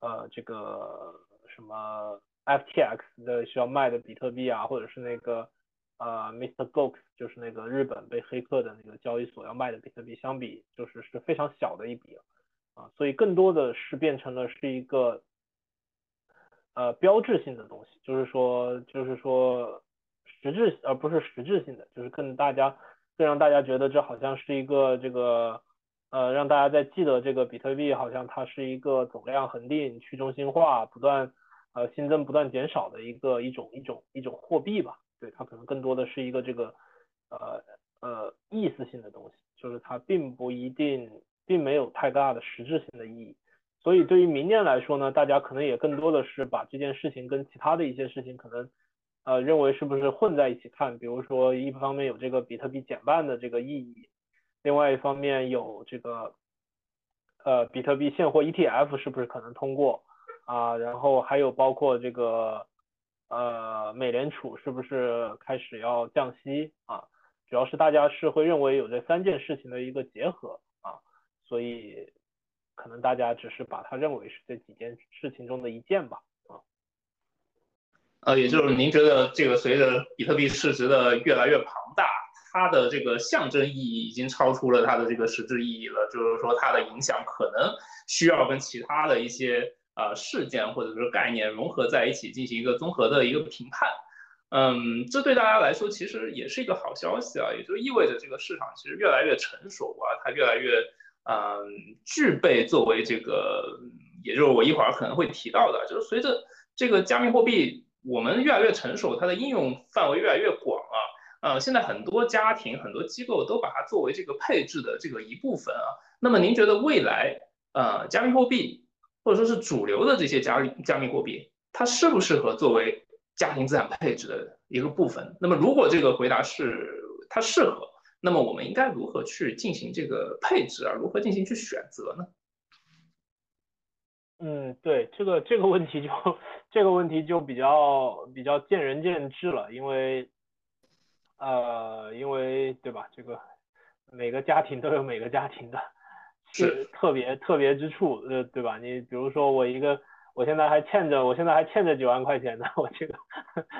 呃这个什么 FTX 的需要卖的比特币啊，或者是那个呃 Mr. Gox 就是那个日本被黑客的那个交易所要卖的比特币相比，就是是非常小的一笔。啊，所以更多的是变成了是一个呃标志性的东西，就是说就是说实质而不是实质性的，就是更大家更让大家觉得这好像是一个这个呃让大家在记得这个比特币好像它是一个总量恒定、去中心化、不断呃新增、不断减少的一个一种一种一种货币吧。对，它可能更多的是一个这个呃呃意思性的东西，就是它并不一定。并没有太大的实质性的意义，所以对于明年来说呢，大家可能也更多的是把这件事情跟其他的一些事情可能，呃，认为是不是混在一起看，比如说一方面有这个比特币减半的这个意义，另外一方面有这个，呃，比特币现货 ETF 是不是可能通过啊？然后还有包括这个，呃，美联储是不是开始要降息啊？主要是大家是会认为有这三件事情的一个结合啊。所以，可能大家只是把它认为是这几件事情中的一件吧，啊，呃，也就是您觉得这个随着比特币市值的越来越庞大，它的这个象征意义已经超出了它的这个实质意义了，就是说它的影响可能需要跟其他的一些呃事件或者是概念融合在一起，进行一个综合的一个评判。嗯，这对大家来说其实也是一个好消息啊，也就意味着这个市场其实越来越成熟啊，它越来越。嗯，具备作为这个，也就是我一会儿可能会提到的，就是随着这个加密货币我们越来越成熟，它的应用范围越来越广，呃，现在很多家庭、很多机构都把它作为这个配置的这个一部分啊。那么您觉得未来，呃，加密货币或者说是主流的这些加加密货币，它适不适合作为家庭资产配置的一个部分？那么如果这个回答是它适合，那么我们应该如何去进行这个配置啊？如何进行去选择呢？嗯，对，这个这个问题就这个问题就比较比较见仁见智了，因为呃，因为对吧？这个每个家庭都有每个家庭的是特别特别之处，呃，对吧？你比如说我一个，我现在还欠着，我现在还欠着几万块钱呢，我这个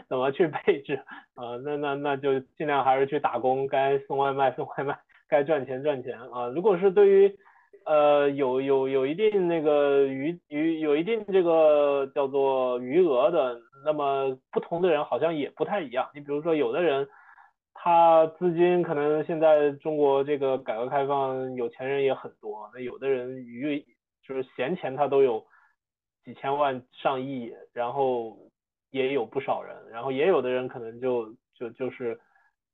怎么去配置呃？那那那就尽量还是去打工，该送外卖送外卖，该赚钱赚钱啊。如果是对于呃，有有有一定那个余余有一定这个叫做余额的，那么不同的人好像也不太一样。你比如说，有的人他资金可能现在中国这个改革开放，有钱人也很多，那有的人余就是闲钱他都有几千万上亿，然后也有不少人，然后也有的人可能就就就是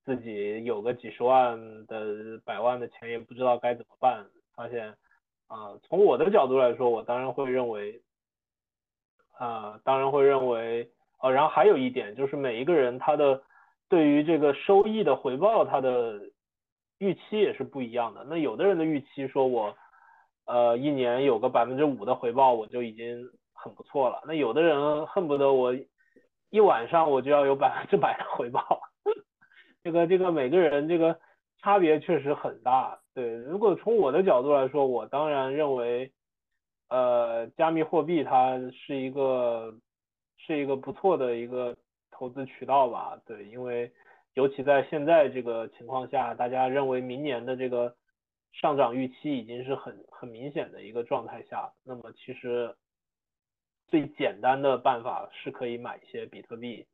自己有个几十万的百万的钱，也不知道该怎么办。发现，啊，从我的角度来说，我当然会认为，啊，当然会认为，呃，然后还有一点就是每一个人他的对于这个收益的回报，他的预期也是不一样的。那有的人的预期说我，呃，一年有个百分之五的回报，我就已经很不错了。那有的人恨不得我一晚上我就要有百分之百的回报。这个这个每个人这个差别确实很大。对，如果从我的角度来说，我当然认为，呃，加密货币它是一个是一个不错的一个投资渠道吧。对，因为尤其在现在这个情况下，大家认为明年的这个上涨预期已经是很很明显的一个状态下，那么其实最简单的办法是可以买一些比特币，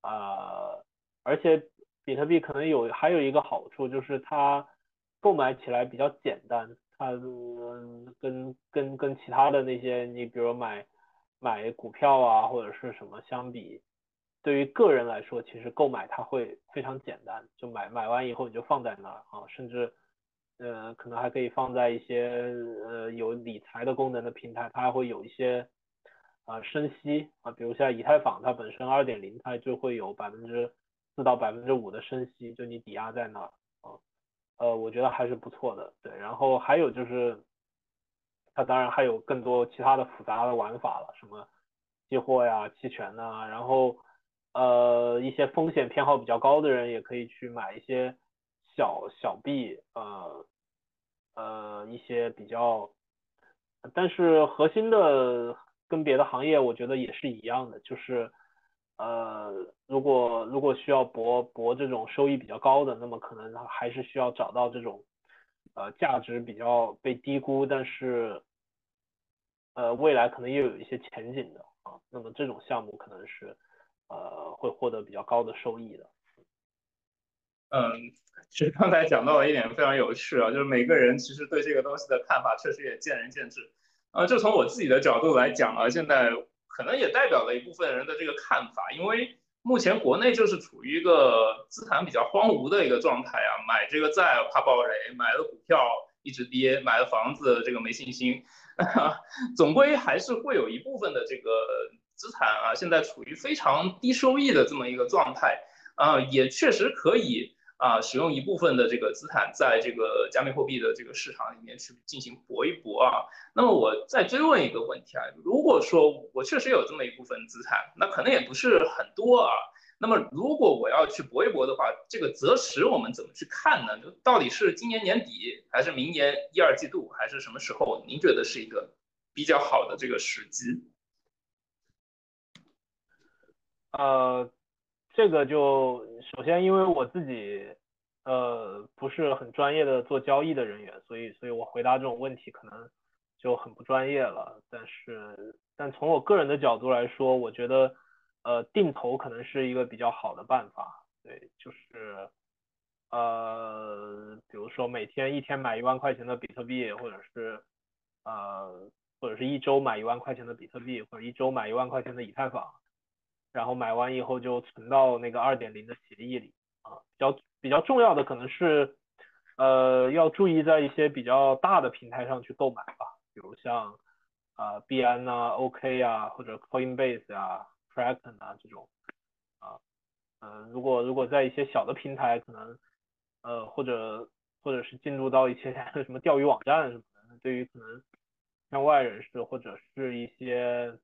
啊，而且比特币可能有还有一个好处就是它。购买起来比较简单，它跟跟跟其他的那些，你比如买买股票啊或者是什么相比，对于个人来说，其实购买它会非常简单，就买买完以后你就放在那儿啊，甚至呃可能还可以放在一些呃有理财的功能的平台，它还会有一些啊升息啊，比如像以太坊，它本身二点零它就会有百分之四到百分之五的升息，就你抵押在那儿啊。呃，我觉得还是不错的，对。然后还有就是，它当然还有更多其他的复杂的玩法了，什么期货呀、期权呐。然后，呃，一些风险偏好比较高的人也可以去买一些小小币，呃，呃，一些比较，但是核心的跟别的行业我觉得也是一样的，就是。呃，如果如果需要博博这种收益比较高的，那么可能还是需要找到这种呃价值比较被低估，但是呃未来可能又有一些前景的啊，那么这种项目可能是呃会获得比较高的收益的。嗯，其实刚才讲到了一点非常有趣啊，就是每个人其实对这个东西的看法确实也见仁见智。啊，就从我自己的角度来讲啊，现在。可能也代表了一部分人的这个看法，因为目前国内就是处于一个资产比较荒芜的一个状态啊，买这个债怕爆雷，买了股票一直跌，买了房子这个没信心，总归还是会有一部分的这个资产啊，现在处于非常低收益的这么一个状态啊，也确实可以。啊，使用一部分的这个资产在这个加密货币的这个市场里面去进行搏一搏啊。那么我再追问一个问题啊，如果说我确实有这么一部分资产，那可能也不是很多啊。那么如果我要去搏一搏的话，这个择时我们怎么去看呢？就到底是今年年底，还是明年一二季度，还是什么时候？您觉得是一个比较好的这个时机？呃。这个就首先，因为我自己呃不是很专业的做交易的人员，所以所以我回答这种问题可能就很不专业了。但是，但从我个人的角度来说，我觉得呃定投可能是一个比较好的办法。对，就是呃比如说每天一天买一万块钱的比特币，或者是呃或者是一周买一万块钱的比特币，或者一周买一万块钱的以太坊。然后买完以后就存到那个二点零的协议里啊，比较比较重要的可能是，呃，要注意在一些比较大的平台上去购买吧，比如像啊币安呐、OK 啊或者 Coinbase 啊、Kraken 啊这种啊，呃，如果如果在一些小的平台，可能呃或者或者是进入到一些 什么钓鱼网站什么的，对于可能像外人士或者是一些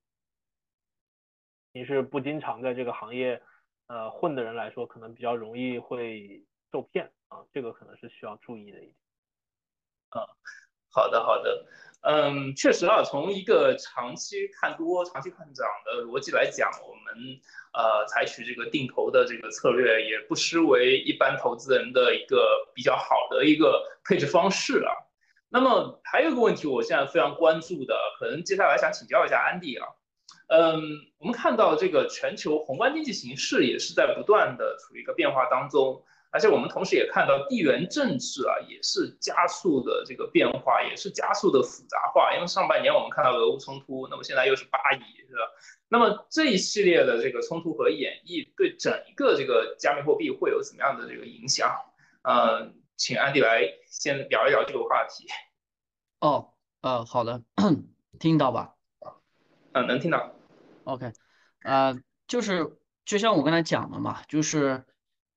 你是不经常在这个行业呃混的人来说，可能比较容易会受骗啊，这个可能是需要注意的一点。啊，好的好的，嗯，确实啊，从一个长期看多、长期看涨的逻辑来讲，我们呃采取这个定投的这个策略，也不失为一般投资人的一个比较好的一个配置方式啊。那么还有一个问题，我现在非常关注的，可能接下来想请教一下安迪啊。嗯，我们看到这个全球宏观经济形势也是在不断的处于一个变化当中。而且我们同时也看到地缘政治啊，也是加速的这个变化，也是加速的复杂化。因为上半年我们看到俄乌冲突，那么现在又是巴以，是吧？那么这一系列的这个冲突和演绎，对整一个这个加密货币会有怎么样的这个影响？呃，请安迪来先聊一聊这个话题。哦，呃，好的，听到吧？嗯，能听到。OK，呃，就是就像我刚才讲的嘛，就是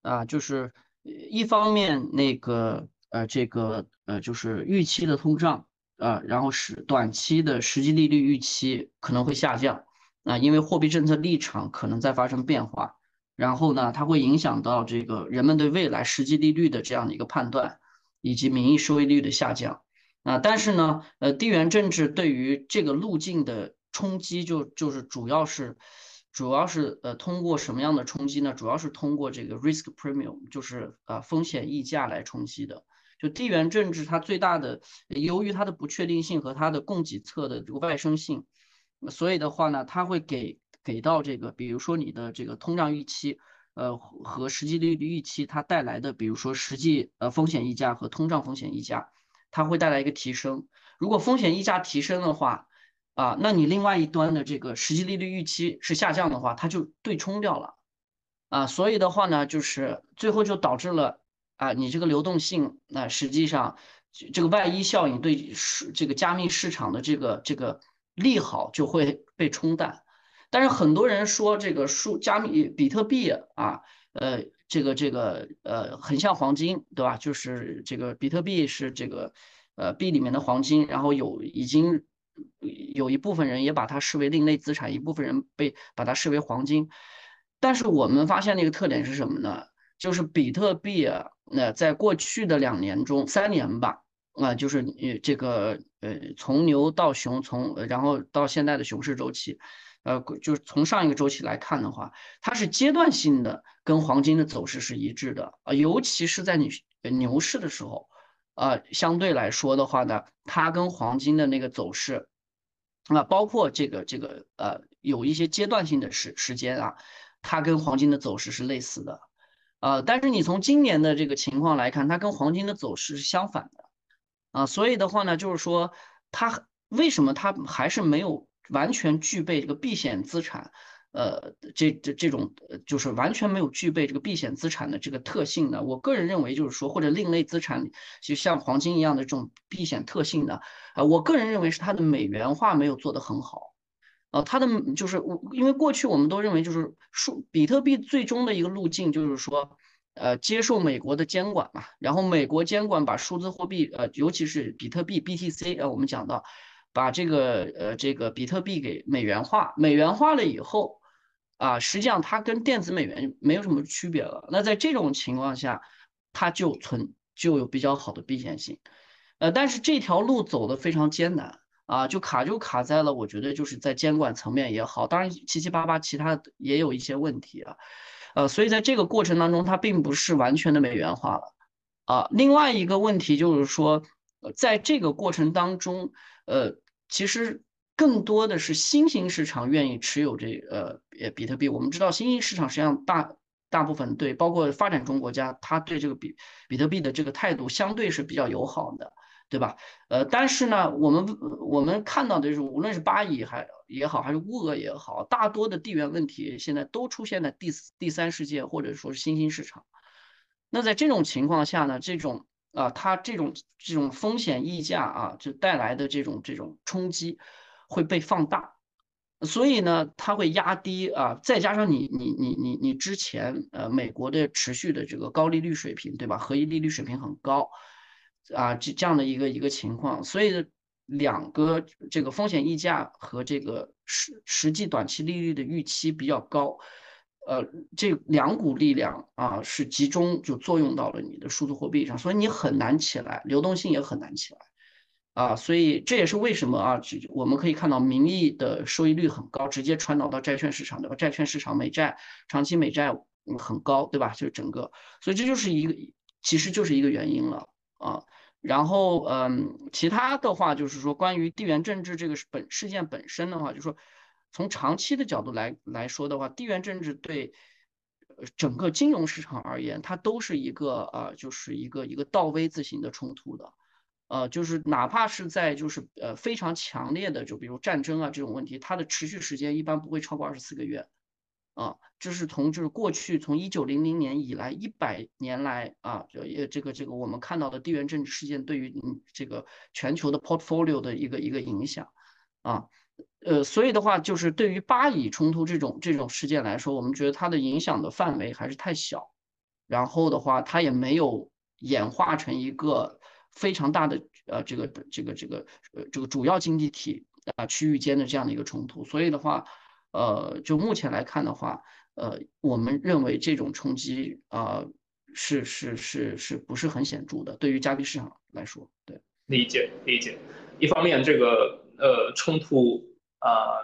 啊，就是。一方面，那个呃，这个呃，就是预期的通胀啊，然后是短期的实际利率预期可能会下降啊，因为货币政策立场可能在发生变化，然后呢，它会影响到这个人们对未来实际利率的这样的一个判断，以及名义收益率的下降啊。但是呢，呃，地缘政治对于这个路径的冲击，就就是主要是。主要是呃通过什么样的冲击呢？主要是通过这个 risk premium，就是啊风险溢价来冲击的。就地缘政治它最大的，由于它的不确定性和它的供给侧的这个外生性，所以的话呢，它会给给到这个，比如说你的这个通胀预期，呃和实际利率预期它带来的，比如说实际呃风险溢价和通胀风险溢价，它会带来一个提升。如果风险溢价提升的话，啊，那你另外一端的这个实际利率预期是下降的话，它就对冲掉了，啊，所以的话呢，就是最后就导致了啊，你这个流动性，那实际上这个外溢效应对市这个加密市场的这个这个利好就会被冲淡。但是很多人说这个数加密比特币啊，呃，这个这个呃很像黄金，对吧？就是这个比特币是这个呃币里面的黄金，然后有已经。有一部分人也把它视为另类资产，一部分人被把它视为黄金。但是我们发现那个特点是什么呢？就是比特币啊，那在过去的两年中、三年吧，啊，就是呃这个呃从牛到熊，从然后到现在的熊市周期，呃，就是从上一个周期来看的话，它是阶段性的跟黄金的走势是一致的啊，尤其是在你牛市的时候。呃，相对来说的话呢，它跟黄金的那个走势，啊，包括这个这个呃，有一些阶段性的时时间啊，它跟黄金的走势是类似的，呃，但是你从今年的这个情况来看，它跟黄金的走势是相反的，啊，所以的话呢，就是说它为什么它还是没有完全具备这个避险资产？呃，这这这种就是完全没有具备这个避险资产的这个特性的。我个人认为，就是说或者另类资产，就像黄金一样的这种避险特性的，啊，我个人认为是它的美元化没有做得很好，呃，它的就是我因为过去我们都认为就是数比特币最终的一个路径就是说，呃，接受美国的监管嘛，然后美国监管把数字货币，呃，尤其是比特币 BTC，呃，我们讲到把这个呃这个比特币给美元化，美元化了以后。啊，实际上它跟电子美元没有什么区别了。那在这种情况下，它就存就有比较好的避险性。呃，但是这条路走的非常艰难啊，就卡就卡在了，我觉得就是在监管层面也好，当然七七八八其他也有一些问题啊。呃，所以在这个过程当中，它并不是完全的美元化了啊。另外一个问题就是说，在这个过程当中，呃，其实。更多的是新兴市场愿意持有这呃呃比特币。我们知道新兴市场实际上大大部分对，包括发展中国家，它对这个比比特币的这个态度相对是比较友好的，对吧？呃，但是呢，我们我们看到的就是，无论是巴以还也好，还是乌俄也好，大多的地缘问题现在都出现在第四第三世界或者说是新兴市场。那在这种情况下呢，这种啊，它这种这种风险溢价啊，就带来的这种这种冲击。会被放大，所以呢，它会压低啊，再加上你你你你你之前呃美国的持续的这个高利率水平，对吧？合一利率水平很高啊，这这样的一个一个情况，所以两个这个风险溢价和这个实实际短期利率的预期比较高。呃，这两股力量啊，是集中就作用到了你的数字货币上，所以你很难起来，流动性也很难起来，啊，所以这也是为什么啊，我们可以看到名义的收益率很高，直接传导到债券市场，对吧？债券市场美债长期美债很高，对吧？就是整个，所以这就是一个，其实就是一个原因了啊。然后，嗯，其他的话就是说，关于地缘政治这个本事件本身的话，就是说。从长期的角度来来说的话，地缘政治对整个金融市场而言，它都是一个呃，就是一个一个倒 V 字形的冲突的，呃，就是哪怕是在就是呃非常强烈的，就比如战争啊这种问题，它的持续时间一般不会超过二十四个月，啊，这是从就是过去从一九零零年以来一百年来啊，就也这个这个我们看到的地缘政治事件对于嗯这个全球的 portfolio 的一个一个影响，啊。呃，所以的话，就是对于巴以冲突这种这种事件来说，我们觉得它的影响的范围还是太小，然后的话，它也没有演化成一个非常大的呃这个这个这个呃这个主要经济体啊区域间的这样的一个冲突。所以的话，呃，就目前来看的话，呃，我们认为这种冲击啊是是是是不是很显著的？对于加密市场来说，对，理解理解。一方面，这个呃冲突。啊，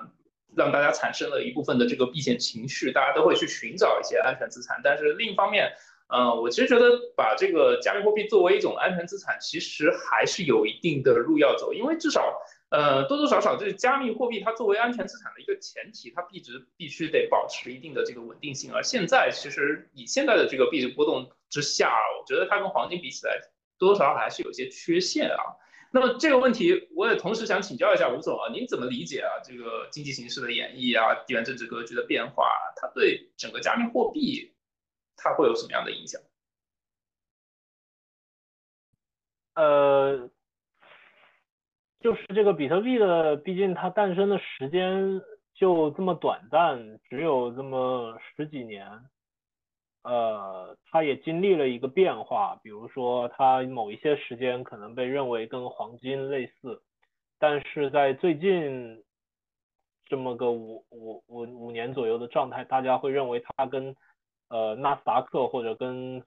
让大家产生了一部分的这个避险情绪，大家都会去寻找一些安全资产。但是另一方面，呃，我其实觉得把这个加密货币作为一种安全资产，其实还是有一定的路要走。因为至少，呃，多多少少，这是加密货币它作为安全资产的一个前提，它币值必须得保持一定的这个稳定性。而现在，其实以现在的这个币值波动之下，我觉得它跟黄金比起来，多多少少还是有些缺陷啊。那么这个问题，我也同时想请教一下吴总啊，您怎么理解啊？这个经济形势的演绎啊，地缘政治格局的变化，它对整个加密货币，它会有什么样的影响？呃，就是这个比特币的，毕竟它诞生的时间就这么短暂，只有这么十几年。呃，它也经历了一个变化，比如说它某一些时间可能被认为跟黄金类似，但是在最近这么个五五五五年左右的状态，大家会认为它跟呃纳斯达克或者跟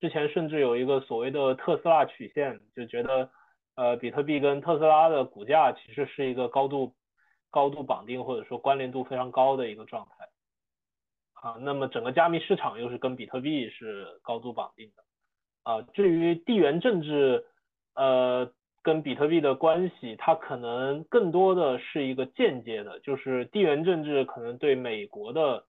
之前甚至有一个所谓的特斯拉曲线，就觉得呃比特币跟特斯拉的股价其实是一个高度高度绑定或者说关联度非常高的一个状态。啊，那么整个加密市场又是跟比特币是高度绑定的，啊，至于地缘政治，呃，跟比特币的关系，它可能更多的是一个间接的，就是地缘政治可能对美国的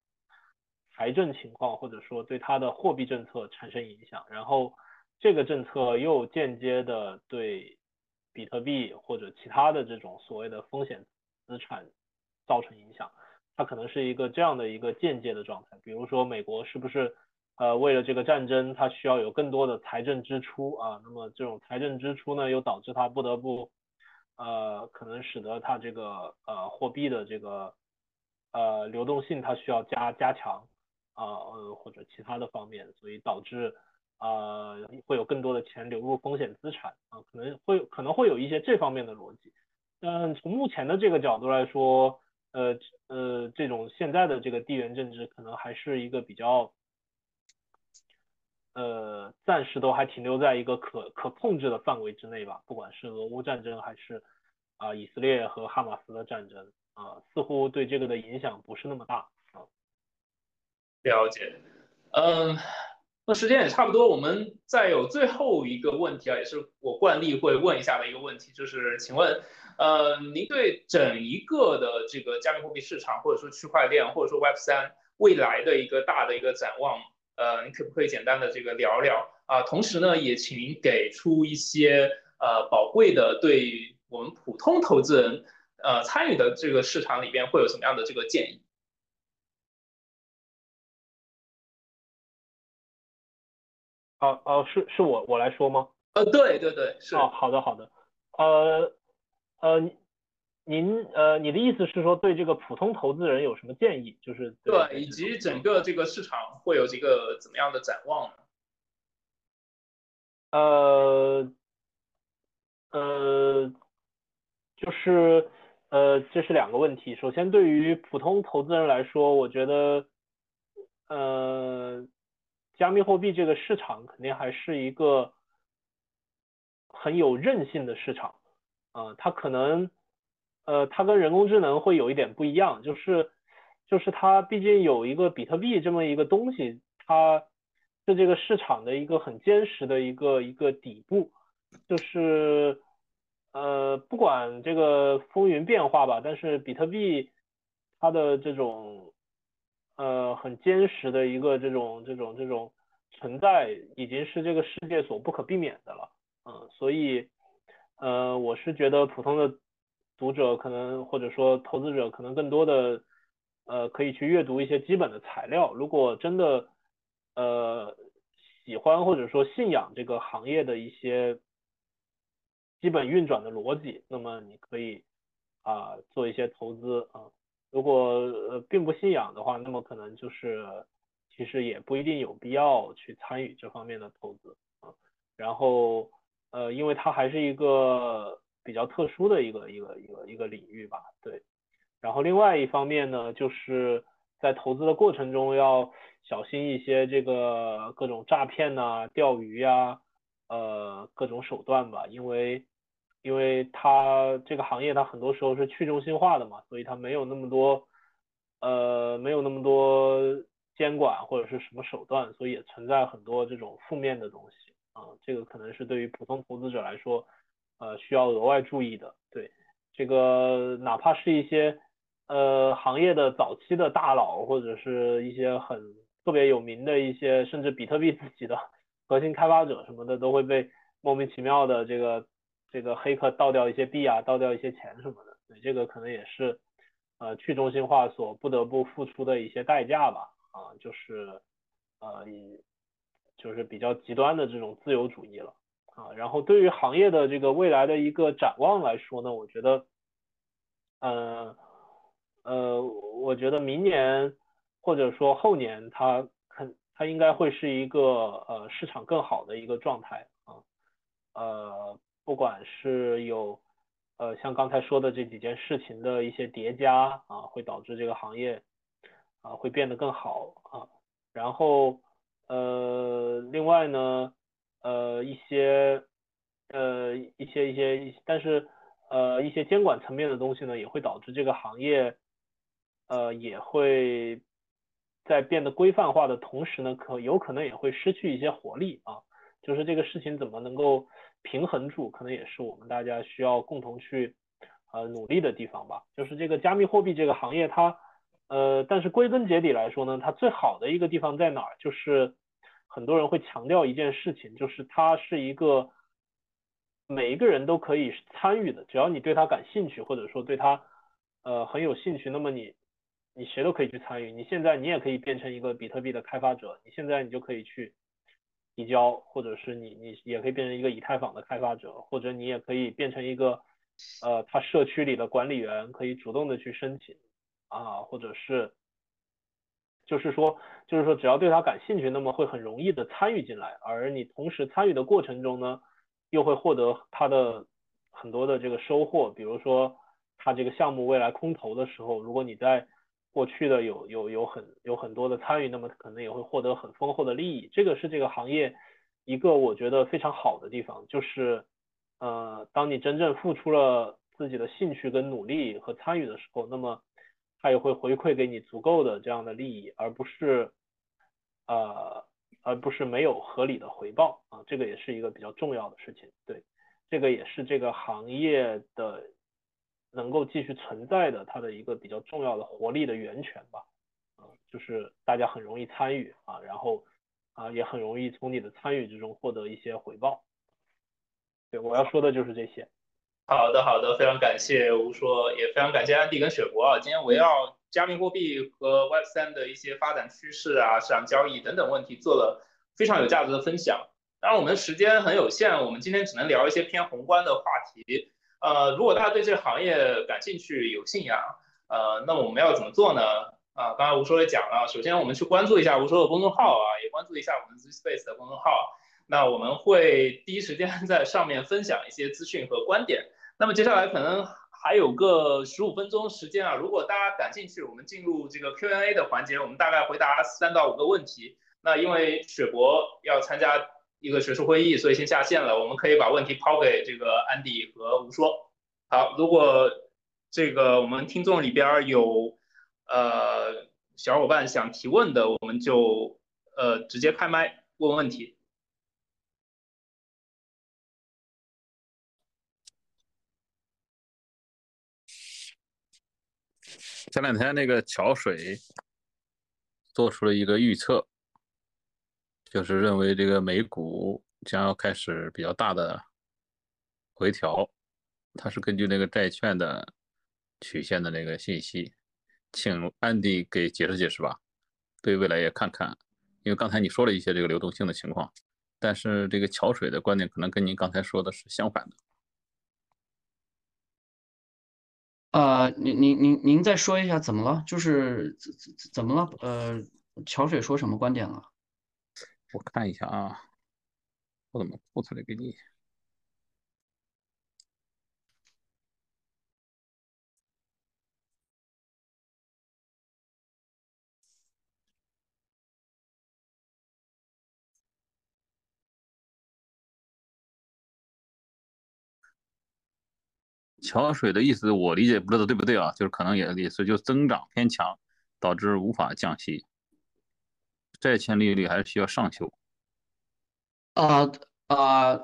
财政情况或者说对它的货币政策产生影响，然后这个政策又间接的对比特币或者其他的这种所谓的风险资产造成影响。它可能是一个这样的一个间接的状态，比如说美国是不是呃为了这个战争，它需要有更多的财政支出啊？那么这种财政支出呢，又导致它不得不呃可能使得它这个呃货币的这个呃流动性它需要加加强啊呃或者其他的方面，所以导致啊会有更多的钱流入风险资产啊，可能会可能会有一些这方面的逻辑。但从目前的这个角度来说。呃呃，这种现在的这个地缘政治可能还是一个比较，呃，暂时都还停留在一个可可控制的范围之内吧。不管是俄乌战争还是啊以色列和哈马斯的战争啊，似乎对这个的影响不是那么大。了解，嗯。那时间也差不多，我们再有最后一个问题啊，也是我惯例会问一下的一个问题，就是请问，呃，您对整一个的这个加密货币市场，或者说区块链，或者说 Web 三未来的一个大的一个展望，呃，你可不可以简单的这个聊聊啊？同时呢，也请您给出一些呃宝贵的对我们普通投资人，呃，参与的这个市场里边会有什么样的这个建议？哦哦，是是我我来说吗？呃，对对对，是。哦，好的好的，呃呃，您呃，你的意思是说对这个普通投资人有什么建议？就是对，以及整个这个市场会有这个怎么样的展望呢？呃呃，就是呃，这是两个问题。首先，对于普通投资人来说，我觉得呃，加密货币这个市场肯定还是一个很有韧性的市场啊，它可能。呃，它跟人工智能会有一点不一样，就是，就是它毕竟有一个比特币这么一个东西，它是这个市场的一个很坚实的一个一个底部，就是，呃，不管这个风云变化吧，但是比特币它的这种，呃，很坚实的一个这种这种这种存在，已经是这个世界所不可避免的了，嗯，所以，呃，我是觉得普通的。读者可能或者说投资者可能更多的呃可以去阅读一些基本的材料。如果真的呃喜欢或者说信仰这个行业的一些基本运转的逻辑，那么你可以啊做一些投资啊。如果呃并不信仰的话，那么可能就是其实也不一定有必要去参与这方面的投资啊。然后呃因为它还是一个。比较特殊的一个一个一个一个领域吧，对。然后另外一方面呢，就是在投资的过程中要小心一些这个各种诈骗呐、钓鱼呀，呃，各种手段吧。因为因为它这个行业它很多时候是去中心化的嘛，所以它没有那么多呃没有那么多监管或者是什么手段，所以也存在很多这种负面的东西啊。这个可能是对于普通投资者来说。呃，需要额外注意的，对这个，哪怕是一些呃行业的早期的大佬，或者是一些很特别有名的一些，甚至比特币自己的 核心开发者什么的，都会被莫名其妙的这个这个黑客盗掉一些币啊，盗掉一些钱什么的。对，这个可能也是呃去中心化所不得不付出的一些代价吧。啊，就是呃以，就是比较极端的这种自由主义了。啊，然后对于行业的这个未来的一个展望来说呢，我觉得，呃，呃，我觉得明年或者说后年，它肯它应该会是一个呃市场更好的一个状态啊，呃，不管是有呃像刚才说的这几件事情的一些叠加啊，会导致这个行业啊会变得更好啊，然后呃，另外呢。呃，一些，呃，一些一些，但是，呃，一些监管层面的东西呢，也会导致这个行业，呃，也会在变得规范化的同时呢，可有可能也会失去一些活力啊。就是这个事情怎么能够平衡住，可能也是我们大家需要共同去呃努力的地方吧。就是这个加密货币这个行业，它，呃，但是归根结底来说呢，它最好的一个地方在哪儿？就是。很多人会强调一件事情，就是它是一个每一个人都可以参与的，只要你对它感兴趣，或者说对它呃很有兴趣，那么你你谁都可以去参与。你现在你也可以变成一个比特币的开发者，你现在你就可以去提交，或者是你你也可以变成一个以太坊的开发者，或者你也可以变成一个呃他社区里的管理员，可以主动的去申请啊，或者是。就是说，就是说，只要对他感兴趣，那么会很容易的参与进来。而你同时参与的过程中呢，又会获得他的很多的这个收获。比如说，他这个项目未来空投的时候，如果你在过去的有有有很有很多的参与，那么可能也会获得很丰厚的利益。这个是这个行业一个我觉得非常好的地方，就是呃，当你真正付出了自己的兴趣跟努力和参与的时候，那么。他也会回馈给你足够的这样的利益，而不是，呃，而不是没有合理的回报啊，这个也是一个比较重要的事情。对，这个也是这个行业的能够继续存在的它的一个比较重要的活力的源泉吧。啊，就是大家很容易参与啊，然后啊也很容易从你的参与之中获得一些回报。对，我要说的就是这些。好的，好的，非常感谢吴说，也非常感谢安迪跟雪博啊，今天围绕加密货币和 Web 三的一些发展趋势啊、市场交易等等问题做了非常有价值的分享。当然，我们时间很有限，我们今天只能聊一些偏宏观的话题。呃，如果大家对这个行业感兴趣、有信仰，呃，那我们要怎么做呢？啊，刚才吴说也讲了，首先我们去关注一下吴说的公众号啊，也关注一下我们 Z Space 的公众号。那我们会第一时间 在上面分享一些资讯和观点。那么接下来可能还有个十五分钟时间啊，如果大家感兴趣，我们进入这个 Q&A 的环节，我们大概回答三到五个问题。那因为雪博要参加一个学术会议，所以先下线了。我们可以把问题抛给这个安迪和吴说。好，如果这个我们听众里边有。呃，小伙伴想提问的，我们就呃直接开麦问问题。前两天那个桥水做出了一个预测，就是认为这个美股将要开始比较大的回调，它是根据那个债券的曲线的那个信息。请安迪给解释解释吧，对未来也看看，因为刚才你说了一些这个流动性的情况，但是这个桥水的观点可能跟您刚才说的是相反的。呃，您您您您再说一下怎么了？就是怎怎怎么了？呃，桥水说什么观点了？我看一下啊，我怎么铺出来给你？桥水的意思我理解不知道对不对啊？就是可能也意思就增长偏强，导致无法降息，债券利率还是需要上修。啊啊啊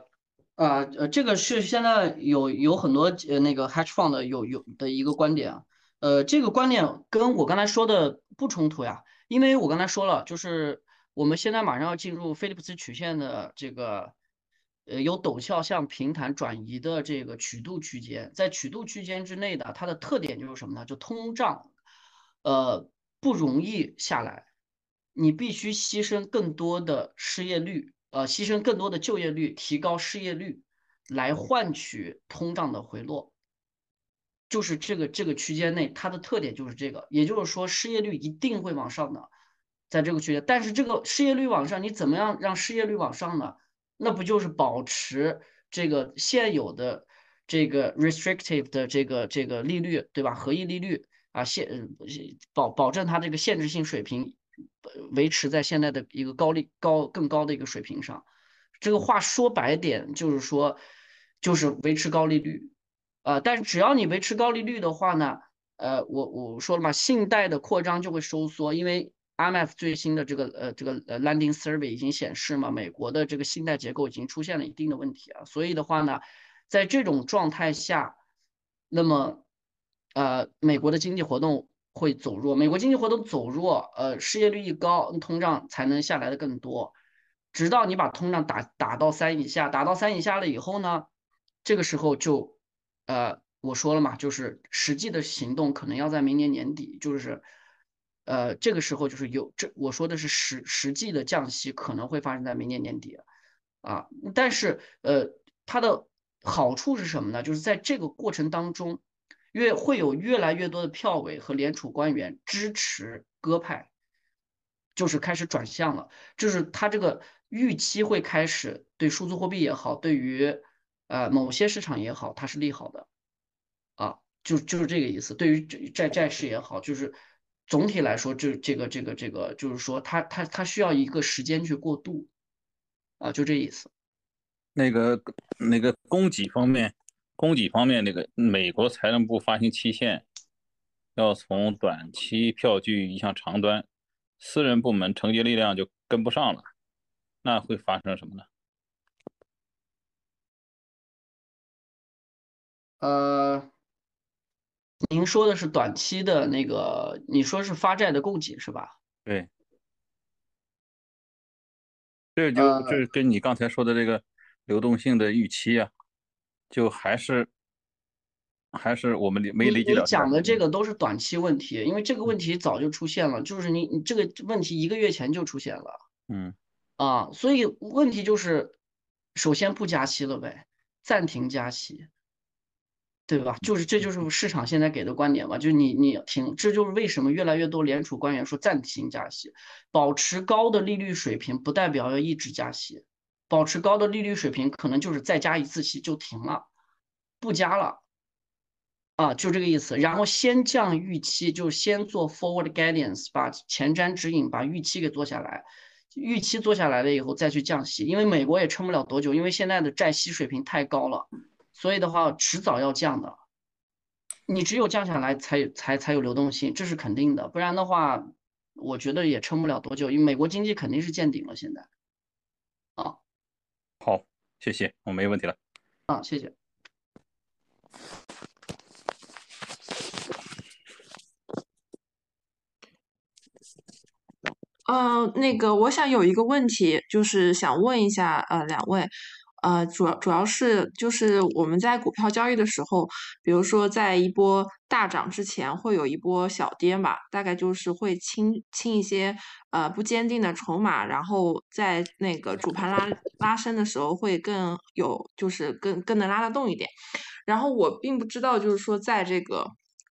呃，这个是现在有有很多呃那个 hedge fund 有有的一个观点啊，呃，这个观点跟我刚才说的不冲突呀，因为我刚才说了，就是我们现在马上要进入菲利普斯曲线的这个。呃，由陡峭向平坦转移的这个曲度区间，在曲度区间之内的，它的特点就是什么呢？就通胀，呃，不容易下来，你必须牺牲更多的失业率，呃，牺牲更多的就业率，提高失业率，来换取通胀的回落。就是这个这个区间内，它的特点就是这个，也就是说，失业率一定会往上的，在这个区间。但是这个失业率往上，你怎么样让失业率往上呢？那不就是保持这个现有的这个 restrictive 的这个这个利率，对吧？合意利率啊，限保保证它这个限制性水平维持在现在的一个高利高更高的一个水平上。这个话说白点就是说，就是维持高利率啊。但是只要你维持高利率的话呢，呃，我我说了嘛，信贷的扩张就会收缩，因为。IMF 最新的这个呃这个呃 Lending Survey 已经显示嘛，美国的这个信贷结构已经出现了一定的问题啊，所以的话呢，在这种状态下，那么呃美国的经济活动会走弱，美国经济活动走弱，呃失业率一高，通胀才能下来的更多，直到你把通胀打打到三以下，打到三以下了以后呢，这个时候就呃我说了嘛，就是实际的行动可能要在明年年底，就是。呃，这个时候就是有这我说的是实实际的降息可能会发生在明年年底，啊，但是呃，它的好处是什么呢？就是在这个过程当中，越会有越来越多的票委和联储官员支持鸽派，就是开始转向了，就是它这个预期会开始对数字货币也好，对于呃某些市场也好，它是利好的，啊，就就是这个意思，对于债债市也好，就是。总体来说，这这个这个这个，就是说，它它它需要一个时间去过渡，啊，就这意思。那个那个供给方面，供给方面，那个美国财政部发行期限要从短期票据移向长端，私人部门承接力量就跟不上了，那会发生什么呢？呃。您说的是短期的那个，你说是发债的供给是吧？对，这就这跟你刚才说的这个流动性的预期啊，就还是还是我们理没理解了。你讲的这个都是短期问题，因为这个问题早就出现了，就是你你这个问题一个月前就出现了。嗯。啊，所以问题就是，首先不加息了呗，暂停加息。对吧？就是这就是市场现在给的观点嘛，就是你你停，这就是为什么越来越多联储官员说暂停加息，保持高的利率水平不代表要一直加息，保持高的利率水平可能就是再加一次息就停了，不加了，啊，就这个意思。然后先降预期，就先做 forward guidance，把前瞻指引，把预期给做下来，预期做下来了以后再去降息，因为美国也撑不了多久，因为现在的债息水平太高了。所以的话，迟早要降的。你只有降下来，才才才有流动性，这是肯定的。不然的话，我觉得也撑不了多久。因为美国经济肯定是见顶了，现在。谢谢，我没问题了。啊，谢谢。呃，那个，我想有一个问题，就是想问一下，呃，两位。呃，主要主要是就是我们在股票交易的时候，比如说在一波大涨之前会有一波小跌嘛，大概就是会清清一些呃不坚定的筹码，然后在那个主盘拉拉升的时候会更有就是更更能拉得动一点。然后我并不知道就是说在这个。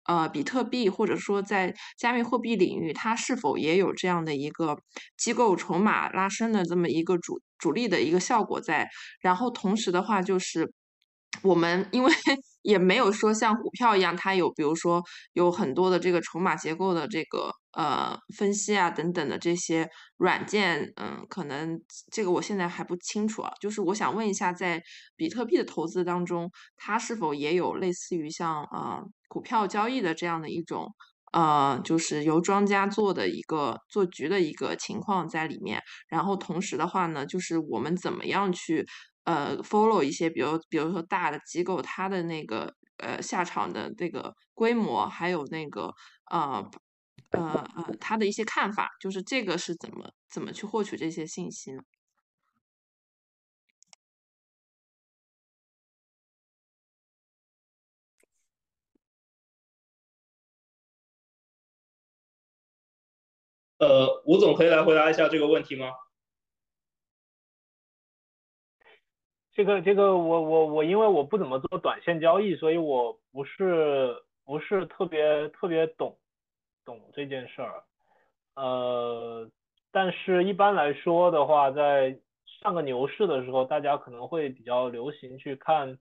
呃，比特币或者说在加密货币领域，它是否也有这样的一个机构筹码拉升的这么一个主主力的一个效果在？然后同时的话，就是我们因为 也没有说像股票一样，它有比如说有很多的这个筹码结构的这个呃分析啊等等的这些软件，嗯，可能这个我现在还不清楚啊。就是我想问一下，在比特币的投资当中，它是否也有类似于像啊？股票交易的这样的一种，呃，就是由庄家做的一个做局的一个情况在里面。然后同时的话呢，就是我们怎么样去呃 follow 一些，比如比如说大的机构它的那个呃下场的这个规模，还有那个呃呃呃它的一些看法，就是这个是怎么怎么去获取这些信息呢？呃，吴总可以来回答一下这个问题吗？这个这个，我我我，因为我不怎么做短线交易，所以我不是不是特别特别懂懂这件事儿。呃，但是一般来说的话，在上个牛市的时候，大家可能会比较流行去看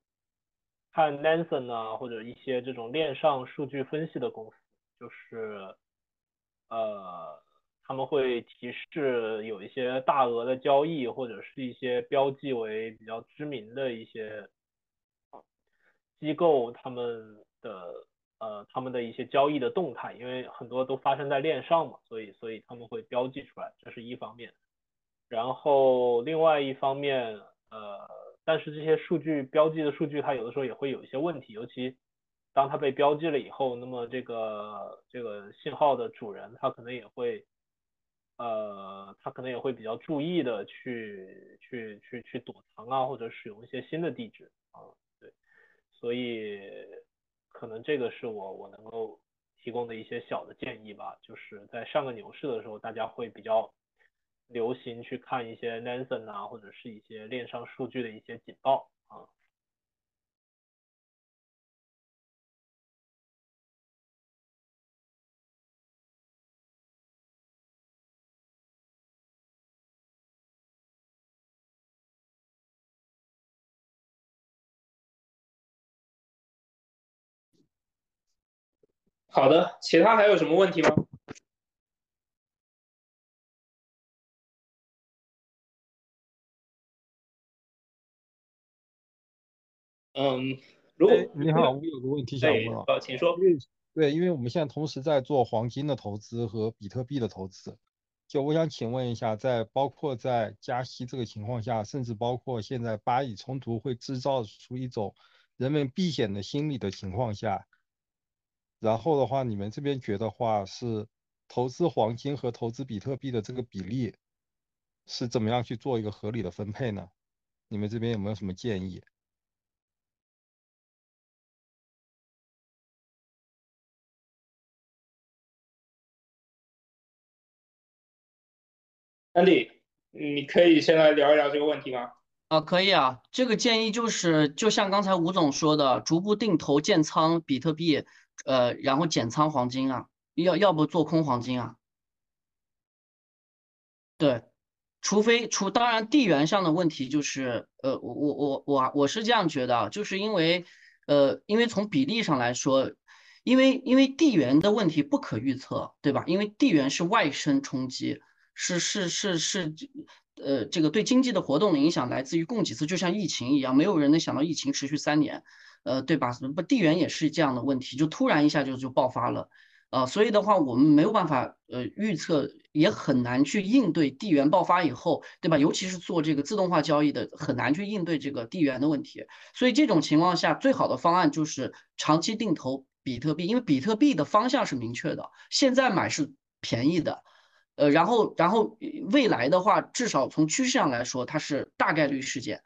看 Nansen 啊，或者一些这种链上数据分析的公司，就是呃。他们会提示有一些大额的交易，或者是一些标记为比较知名的一些机构，他们的呃他们的一些交易的动态，因为很多都发生在链上嘛，所以所以他们会标记出来，这是一方面。然后另外一方面，呃，但是这些数据标记的数据，它有的时候也会有一些问题，尤其当它被标记了以后，那么这个这个信号的主人，他可能也会。呃，他可能也会比较注意的去去去去躲藏啊，或者使用一些新的地址啊，对，所以可能这个是我我能够提供的一些小的建议吧，就是在上个牛市的时候，大家会比较流行去看一些 Nansen 啊，或者是一些链上数据的一些警报好的，其他还有什么问题吗？嗯，如果你好，我有个问题想问啊，请说。因为对，因为我们现在同时在做黄金的投资和比特币的投资，就我想请问一下，在包括在加息这个情况下，甚至包括现在巴以冲突会制造出一种人们避险的心理的情况下。然后的话，你们这边觉得话是投资黄金和投资比特币的这个比例是怎么样去做一个合理的分配呢？你们这边有没有什么建议？安迪，你可以先来聊一聊这个问题吗？啊，可以啊，这个建议就是就像刚才吴总说的，逐步定投建仓比特币，呃，然后减仓黄金啊，要要不做空黄金啊？对，除非除当然地缘上的问题就是，呃，我我我我我是这样觉得，就是因为，呃，因为从比例上来说，因为因为地缘的问题不可预测，对吧？因为地缘是外生冲击，是是是是。呃，这个对经济的活动的影响来自于供给侧，就像疫情一样，没有人能想到疫情持续三年，呃，对吧？不，地缘也是这样的问题，就突然一下就就爆发了，呃，所以的话，我们没有办法呃预测，也很难去应对地缘爆发以后，对吧？尤其是做这个自动化交易的，很难去应对这个地缘的问题。所以这种情况下，最好的方案就是长期定投比特币，因为比特币的方向是明确的，现在买是便宜的。呃，然后，然后未来的话，至少从趋势上来说，它是大概率事件，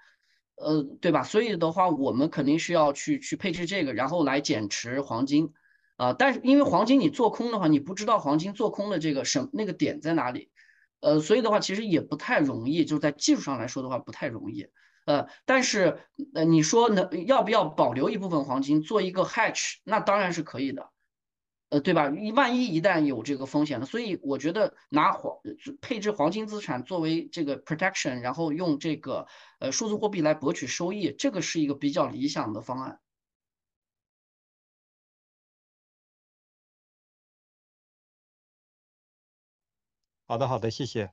呃，对吧？所以的话，我们肯定是要去去配置这个，然后来减持黄金，啊，但是因为黄金你做空的话，你不知道黄金做空的这个什那个点在哪里，呃，所以的话，其实也不太容易，就在技术上来说的话，不太容易，呃，但是呃，你说能要不要保留一部分黄金做一个 hatch，那当然是可以的。呃，对吧？一万一一旦有这个风险了，所以我觉得拿黄配置黄金资产作为这个 protection，然后用这个呃数字货币来博取收益，这个是一个比较理想的方案。好的，好的，谢谢，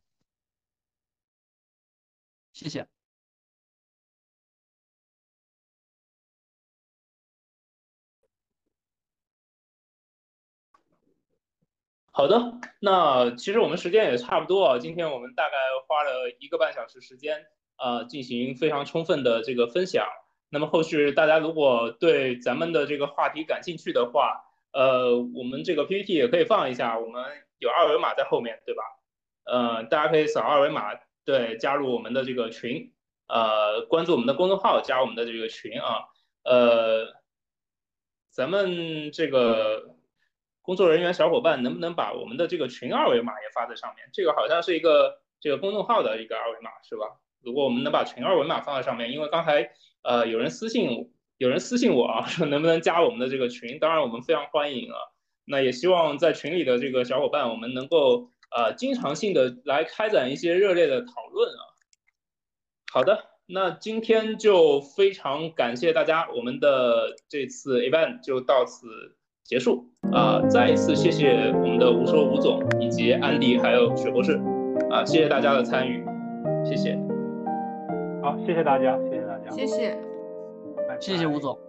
谢谢。好的，那其实我们时间也差不多啊。今天我们大概花了一个半小时时间，呃，进行非常充分的这个分享。那么后续大家如果对咱们的这个话题感兴趣的话，呃，我们这个 PPT 也可以放一下，我们有二维码在后面，对吧？呃，大家可以扫二维码，对，加入我们的这个群，呃，关注我们的公众号，加我们的这个群啊，呃，咱们这个。工作人员小伙伴能不能把我们的这个群二维码也发在上面？这个好像是一个这个公众号的一个二维码，是吧？如果我们能把群二维码放在上面，因为刚才呃有人私信有人私信我啊，说能不能加我们的这个群？当然我们非常欢迎啊。那也希望在群里的这个小伙伴，我们能够呃经常性的来开展一些热烈的讨论啊。好的，那今天就非常感谢大家，我们的这次 event 就到此。结束啊！再一次谢谢我们的吴说吴总以及安迪还有雪博士啊！谢谢大家的参与，谢谢。好，谢谢大家，谢谢大家，谢谢，谢谢吴总。